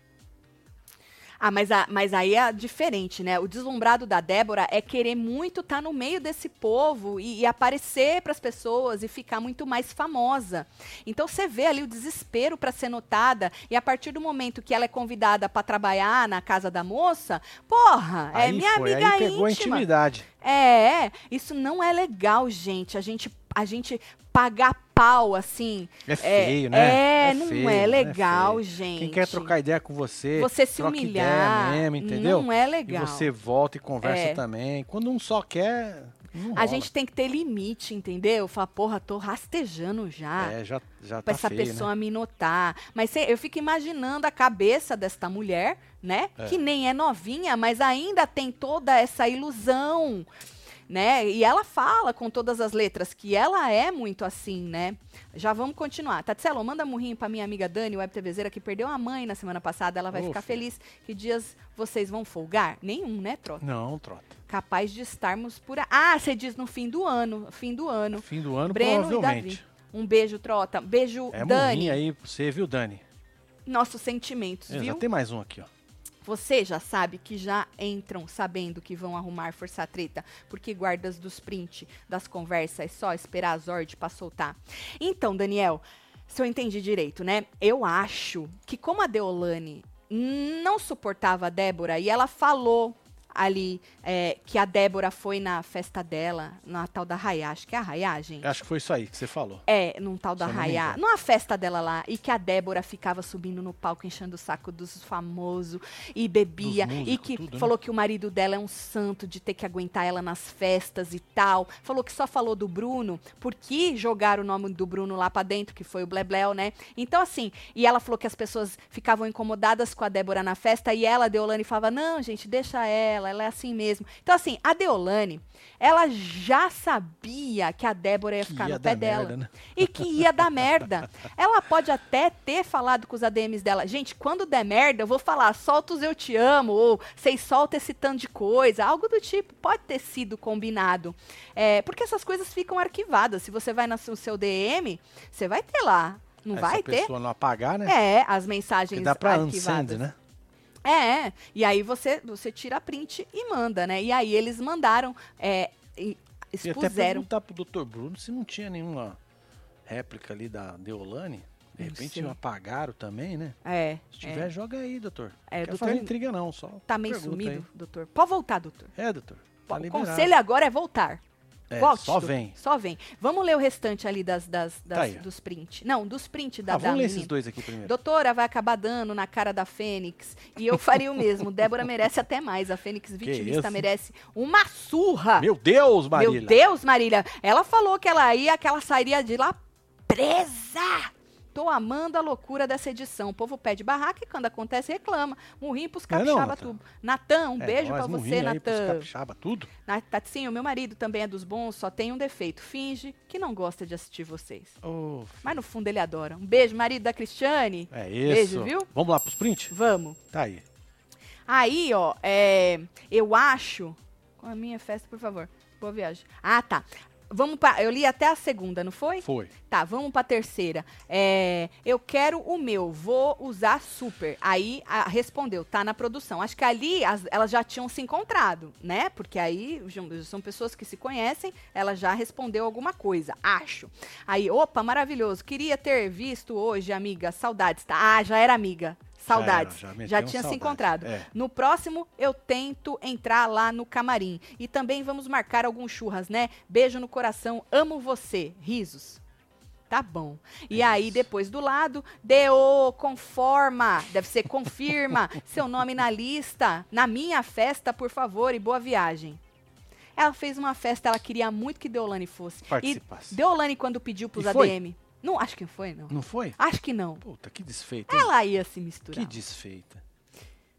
Ah, mas, a- mas aí é diferente, né? O deslumbrado da Débora é querer muito estar no meio desse povo e, e aparecer para as pessoas e ficar muito mais famosa. Então você vê ali o desespero para ser notada e a partir do momento que ela é convidada para trabalhar na casa da moça, porra, é aí minha foi, amiga aí pegou a íntima. intimidade. É, é, isso não é legal, gente. A gente, a gente pagar pau assim. É feio, né? É, não feio, é legal, feio. gente. Quem quer trocar ideia com você, Você se humilhar, mesmo, entendeu? não é E legal. você volta e conversa É. também. Quando um só quer, A gente tem que ter limite, entendeu? Falar, porra, tô rastejando já. É, já, já Pra tá essa feio, pessoa né? me notar. Mas cê- eu fico imaginando a cabeça desta mulher, né? É. Que nem é novinha, mas ainda tem toda essa ilusão, né? E ela fala com todas as letras que ela é muito assim, né? Já vamos continuar. Tatselo, manda murrinho pra minha amiga Dani, web TVzeira, que perdeu a mãe na semana passada. Ela vai Ô, ficar feliz. Que dias vocês vão folgar? Nenhum, né, Trota? Não, trota. Capaz de estarmos por... a- Ah, você diz no fim do ano. Fim do ano. Fim do ano, Breno e provavelmente. Um beijo, Trota. Beijo, É Dani. aí pra você, viu, Dani? Nossos sentimentos, É, viu? já tem mais um aqui, ó. Você já sabe que já entram sabendo que vão arrumar força treta, porque guardas dos print das conversas é só esperar a Zord pra soltar. Então, Daniel, se eu entendi direito, né? Eu acho que como a Deolane não suportava a Débora e ela falou ali é, que a Débora foi na festa dela, na tal da Rayá, acho que é a Rayá, gente. Acho que foi isso aí que você falou. É, num tal da Rayá, numa festa dela lá, e que a Débora ficava subindo no palco, enchendo o saco dos famosos, e bebia, Dos e músicos, que tudo, né? falou que o marido dela é um santo de ter que aguentar ela nas festas e tal. Falou que só falou do Bruno, porque jogaram o nome do Bruno lá pra dentro, que foi o Blebleu, né? Então, assim, e ela falou que as pessoas ficavam incomodadas com a Débora na festa, e ela, Deolane, falava, não, gente, deixa ela, ela é assim mesmo. Então, assim, a Deolane, ela já sabia que a Débora ia Que ficar ia no pé dela. merda, né? E que ia dar merda. Ela pode até ter falado com os ADMs dela. Gente, quando der merda, eu vou falar, solta os eu te amo, ou vocês soltam esse tanto de coisa, algo do tipo. Pode ter sido combinado. É, porque essas coisas ficam arquivadas. Se você vai no seu- DM, você vai ter lá. Não Aí, vai se a ter? pessoa não apagar, né? É, as mensagens dá pra arquivadas. unsend, né? É, e aí você, você tira a print e manda, né? E aí eles mandaram, é, e E até expuseram. perguntar pro Dr. Bruno se não tinha nenhuma réplica ali da Deolane. De Não repente sei. apagaram também, né? É, Se tiver, joga aí, doutor. É, Quer doutor, fazer intriga não, só tá meio sumido, aí. doutor. Pode voltar, doutor. É, doutor. Tá o liberado. conselho agora é voltar. É, Volte, só vem. Só vem. Vamos ler o restante ali das, das, das- Tá aí. dos print. Não, dos print da, Ah, da vamos ler menina. esses dois aqui primeiro. Doutora, vai acabar dando na cara da Fênix. E eu faria o mesmo. Débora merece até mais. A Fênix vitimista merece uma surra. Meu Deus, Marília. Meu Deus, Marília. Ela falou que ela ia, que ela sairia de lá presa. Tô amando a loucura dessa edição. O povo pede barraca e quando acontece reclama. Murrinho pros é capixaba Natan? tudo. Natan, um É, beijo murrinho você, Natan. capixaba, tudo. Tatinho, meu marido também é dos bons, só tem um defeito. Finge que não gosta de assistir vocês. Ô, Mas no fundo ele adora. Um beijo, marido da Cristiane. é isso. Beijo, viu? Vamos lá pros print? Vamos. Tá aí. Aí, ó, é, eu acho. Com a minha festa, por favor. Boa viagem. Ah, tá. Vamos para. Eu li até a segunda, não foi? Foi. Tá, vamos pra terceira. É, eu quero o meu, vou usar super. Aí a- respondeu, tá na produção. Acho que ali as- elas já tinham se encontrado, né? Porque aí são pessoas que se conhecem, ela já respondeu alguma coisa, acho. Aí, opa, maravilhoso. Queria ter visto hoje, amiga. Saudades. Tá? Ah, já era amiga. Saudades. Já, Já, já meteu um tinha se encontrado. É. No próximo, eu tento entrar lá no camarim. E também vamos marcar alguns churras, né? Beijo no coração, amo você. Risos. Tá bom. E É aí, isso. depois do lado, DO, conforma. Deve ser confirma. seu nome na lista. Na minha festa, por favor, e boa viagem. Ela fez uma festa, ela queria muito que Deolane fosse. Participasse. E Deolane, quando pediu pros? ADM. Não, acho que foi, não. Não foi? Acho que não. Puta, que desfeita. hein? Ela ia se misturar. Que desfeita.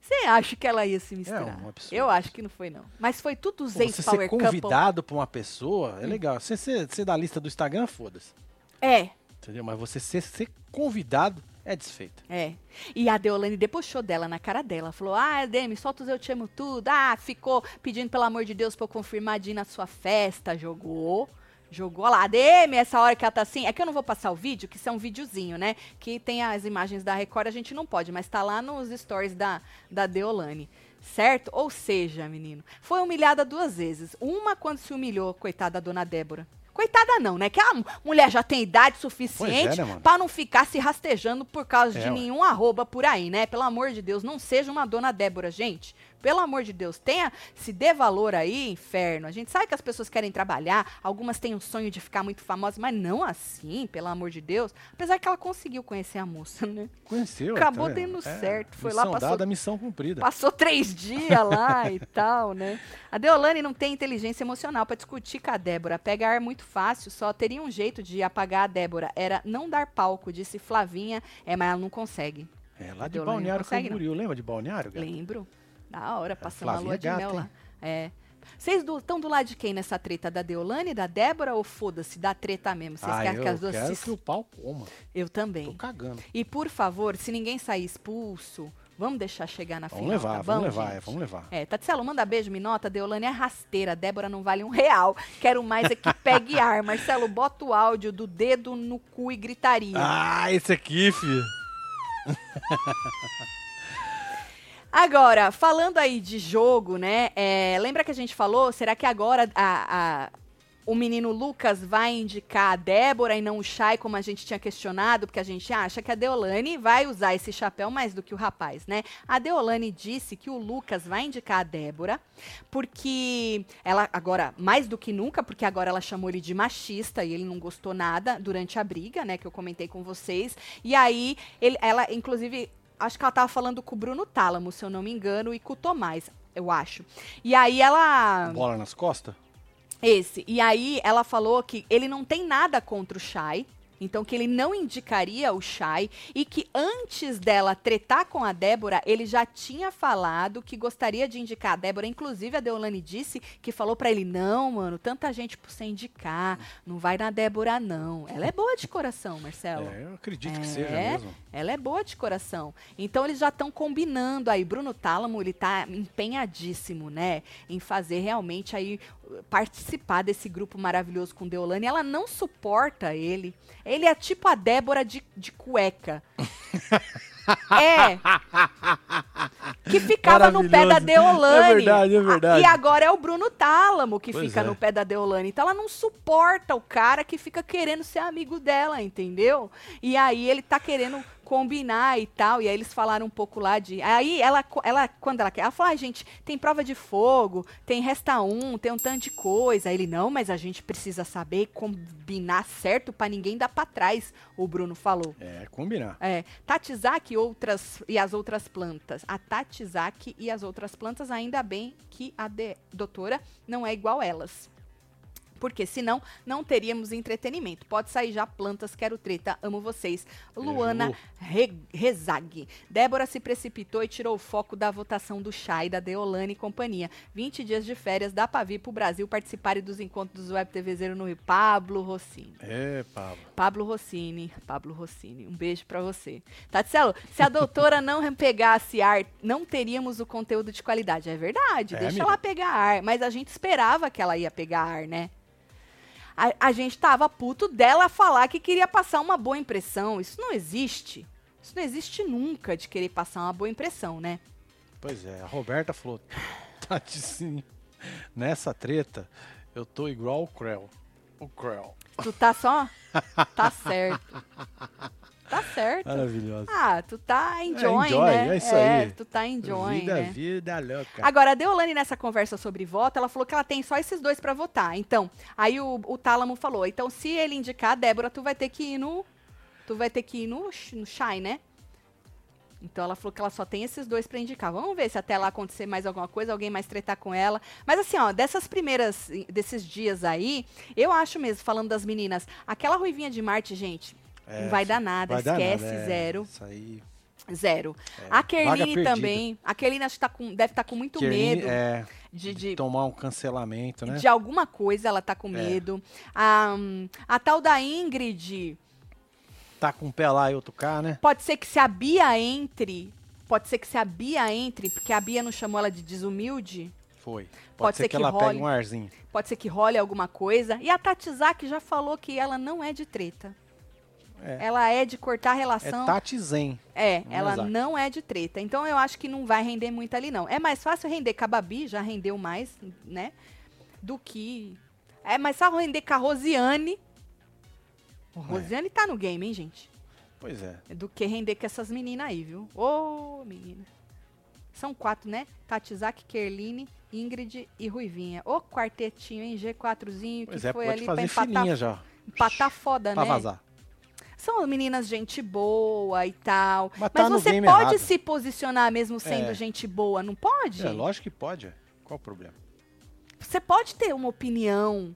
Você acha que ela ia se misturar? um absurdo. Eu acho que não foi, não. Mas foi tudo os Pô, Você ex-power ser couple. convidado pra uma pessoa é legal. Você ser, ser da lista do Instagram, foda-se. É, Entendeu? Mas você ser, ser convidado é desfeita. é. E a Deolane debochou dela na cara dela. Falou, ah, Demi, solta os eu te amo tudo. Ah, ficou pedindo, pelo amor de Deus, pra eu confirmar de ir na sua festa. Jogou. Jogou lá. A Demi, essa hora que ela tá assim. É que eu não vou passar o vídeo, que isso é um videozinho, né? Que tem as imagens da Record, a gente não pode, mas tá lá nos stories da, da Deolane. Certo? Ou seja, menino, foi humilhada duas vezes. Uma quando se humilhou, coitada da dona Débora. Coitada não, né? Que a mulher já tem idade suficiente né, mano? pra não ficar se rastejando por causa É, de nenhum arroba por aí, né? Pelo amor de Deus, não seja uma dona Débora, gente. Pelo amor de Deus, tenha, se dê valor aí, inferno. A gente sabe que as pessoas querem trabalhar, algumas têm o sonho de ficar muito famosas, mas não assim, pelo amor de Deus. Apesar que ela conseguiu conhecer a moça, né? Conheceu. Acabou tá dando certo, foi lá, passou- dada, missão cumprida. Passou três dias lá e tal, né? A Deolane não tem inteligência emocional pra discutir com a Débora. Pegar é muito fácil, só teria um jeito de apagar a Débora. Era não dar palco, disse Flavinha. É, mas ela não consegue. É, lá de Balneário consegue. Camboriú. Lembra de Balneário? Gata? Lembro. Da hora, passando a Flavinha lua de gata, mel hein? lá. É. Vocês estão do lado de quem nessa treta? Da Deolane, da Débora ou foda-se, da treta mesmo? Vocês Ah, querem eu que as duas quero se... que o pau coma. Eu Tô também. cagando. E por favor, se ninguém sair expulso, vamos deixar chegar na Vamos final, levar, tá vamos levar, é, vamos levar. É, Tatselo, manda beijo, me nota. Deolane é rasteira. Débora não vale um real. Quero mais é que pegue ar. Marcelo, bota o áudio do dedo no cu e gritaria. Ah, esse aqui, filho. Agora, falando aí de jogo, né? é, lembra que a gente falou? Será que agora a, a, o menino Lucas vai indicar a Débora e não o Chay, como a gente tinha questionado, porque a gente acha que a Deolane vai usar esse chapéu mais do que o rapaz, né? A Deolane disse que o Lucas vai indicar a Débora, porque ela, agora, mais do que nunca, porque agora ela chamou ele de machista e ele não gostou nada durante a briga, né, que eu comentei com vocês. E aí, ele, ela, inclusive, acho que ela tava falando com o Bruno Tálamo, se eu não me engano, e com o Tomás, eu acho. E aí ela. Bola nas costas? Esse. E aí ela falou que ele não tem nada contra o Shai. Então, que ele não indicaria o Shai e que antes dela tretar com a Débora, ele já tinha falado que gostaria de indicar a Débora. Inclusive, a Deolane disse que falou para ele: não, mano, tanta gente pra você indicar, não vai na Débora, não. Ela é boa de coração, Marcelo. É, eu acredito que É, seja mesmo. Ela é boa de coração. Então eles já estão combinando aí. Bruno Tálamo, ele tá empenhadíssimo, né? Em fazer realmente aí participar desse grupo maravilhoso com Deolane. Ela não suporta ele. Ele é tipo a Débora de, de cueca. é. Que ficava no pé da Maravilhoso. Deolane. É verdade, é verdade. E agora é o Bruno Tálamo que Pois fica é. no pé da Deolane. Então ela não suporta o cara que fica querendo ser amigo dela, entendeu? E aí ele tá querendo combinar e tal. E aí eles falaram um pouco lá de. Aí ela, ela quando ela quer, ela fala, ah, gente, tem prova de fogo, tem resta um, tem um tanto de coisa. Aí ele, não, mas a gente precisa saber combinar certo pra ninguém dar pra trás, o Bruno falou. É, combinar. É, Tatizaki outras, e as outras plantas. A Tatizaki e as outras plantas, ainda bem que a de- doutora não é igual elas. Porque senão não teríamos entretenimento. Pode sair já plantas, quero treta, amo vocês. Luana Lu. Re Rezag. Débora se precipitou e tirou o foco da votação do Chai, da Deolane e companhia. 20 dias de férias, dá pra vir pro Brasil participar dos encontros dos Web TV Zero no Rio. Pablo Rossini. É, Pablo. Pablo Rossini, Pablo Rossini, um beijo pra você. Tatselo, se a doutora não pegasse ar, não teríamos o conteúdo de qualidade. É verdade, É, deixa amiga. ela pegar ar, mas a gente esperava que ela ia pegar ar, né? A, a gente tava puto dela falar que queria passar uma boa impressão. Isso não existe. Isso não existe nunca de querer passar uma boa impressão, né? Pois é, a Roberta falou, Tati, sim, nessa treta, eu tô igual o Krell. O Krell. Tu tá só? tá certo. Tá certo. Maravilhosa. Ah, tu tá enjoying, enjoy, né? é isso aí. tu tá enjoying, vida, né? vida louca. Agora, a Deolane, nessa conversa sobre voto, ela falou que ela tem só esses dois pra votar. Então, aí o, o Tálamo falou, então se ele indicar a Débora, tu vai ter que ir no... Tu vai ter que ir no, no Shai, né? Então ela falou que ela só tem esses dois pra indicar. Vamos ver se até lá acontecer mais alguma coisa, alguém mais tretar com ela. Mas assim, ó, dessas primeiras, desses dias aí, eu acho mesmo, falando das meninas, aquela ruivinha de Marte, gente, É, não vai dar nada, vai dar esquece, nada, é, zero. Isso aí. Zero. É, A Kerline também. A Kerline acho que tá com, deve estar com muito Kerline, medo É, de, de tomar um cancelamento, né? de alguma coisa, ela tá com É. medo. A, hum, a tal da Ingrid, Tá com um pé lá e outro cá, né? pode ser que se a Bia entre. Pode ser que se a Bia entre, porque a Bia não chamou ela de desumilde. Foi. Pode, Pode ser, ser que, que ela role. pegue um arzinho. Pode ser que role alguma coisa. E a Tatizaki já falou que ela não é de treta. É. Ela é de cortar É relação. Tati Zen. É, ela Exato. não é de treta. Então eu acho que não vai render muito ali, não. É mais fácil render com a Babi, já rendeu mais, né? Do que. É mais fácil render com a Rosiane. É. Rosiane tá no game, hein, gente? Pois é. Do que render com essas meninas aí, viu? Ô, menina. São quatro, né? Tatizaki, Kerline, Ingrid e Ruivinha. Ô, quartetinho, hein? G4zinho que Pois é, foi ali pra empatar, já. empatar foda, Pra né? vazar. São meninas gente boa e tal. Mas Mas, tá no você pode errado. se posicionar mesmo sendo É. gente boa, não pode? É, lógico que pode. é. Qual o problema? Você pode ter uma opinião.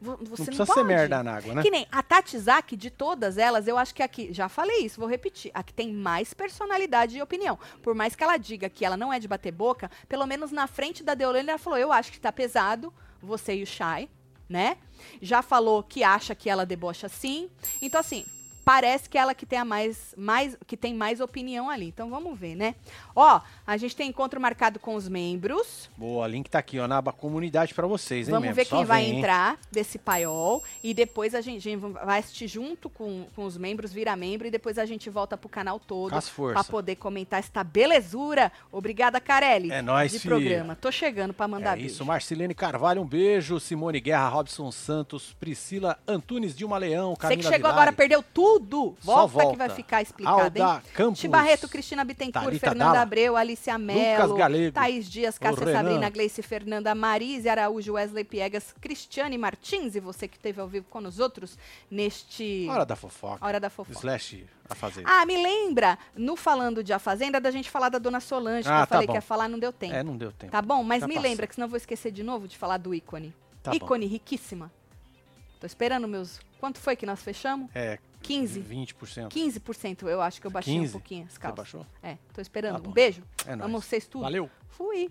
Vo- Você não não, precisa pode. ser merda na água, né? Que nem a Tatizaki, de todas elas, eu acho que aqui, já falei isso, vou repetir, a que tem mais personalidade e opinião. Por mais que ela diga que ela não é de bater boca, pelo menos na frente da Deolane ela falou, eu acho que tá pesado, você e o Shai, né? Já falou que acha que ela debocha sim. Então, assim, parece que é ela que tem a mais, mais que tem mais opinião ali. Então vamos ver, né? Ó, a gente tem encontro marcado com os membros. Boa, link tá aqui, ó, na aba comunidade pra vocês, hein, Vamos membros? ver Só quem vai vem, hein? entrar desse paiol e depois a gente, vai assistir junto com, com os membros, vira membro e depois a gente volta pro canal todo forças. poder comentar esta belezura. Obrigada, Carelli. É nóis, de fi. programa. Tô chegando pra mandar É beijo. isso, Marcelene Carvalho, um beijo. Simone Guerra, Robson Santos, Priscila Antunes, Dilma Leão, Você Camila que chegou agora, perdeu tudo. Só Volta, que volta. vai ficar explicado, hein? Alda Campos, Tibarreto, Cristina Bittencourt, Thalita Fernanda Abreu, Alicia Mello, Thaís Dias, Cássia. Sabrina, Gleice Fernanda, Marise Araújo, Wesley Piegas, Cristiane Martins e você que esteve ao vivo com os outros neste Hora da fofoca. Hora da Fofoca. Slash a fazer. Ah, me lembra, no Falando de A Fazenda, da gente falar da Dona Solange, que Ah, eu tá falei bom. que ia falar, não deu tempo. É, não deu tempo. Tá bom? Mas Já me lembra, que senão eu vou esquecer de novo de falar do ícone. Tá bom. ícone riquíssima. Tô esperando meus... Quanto foi que nós fechamos? É, 15. 20%. 15% eu acho que eu baixei 15? um pouquinho as Você calças. baixou? É, tô esperando. Bom. um beijo. É nóis. Amo vocês tudo. Valeu. Fui.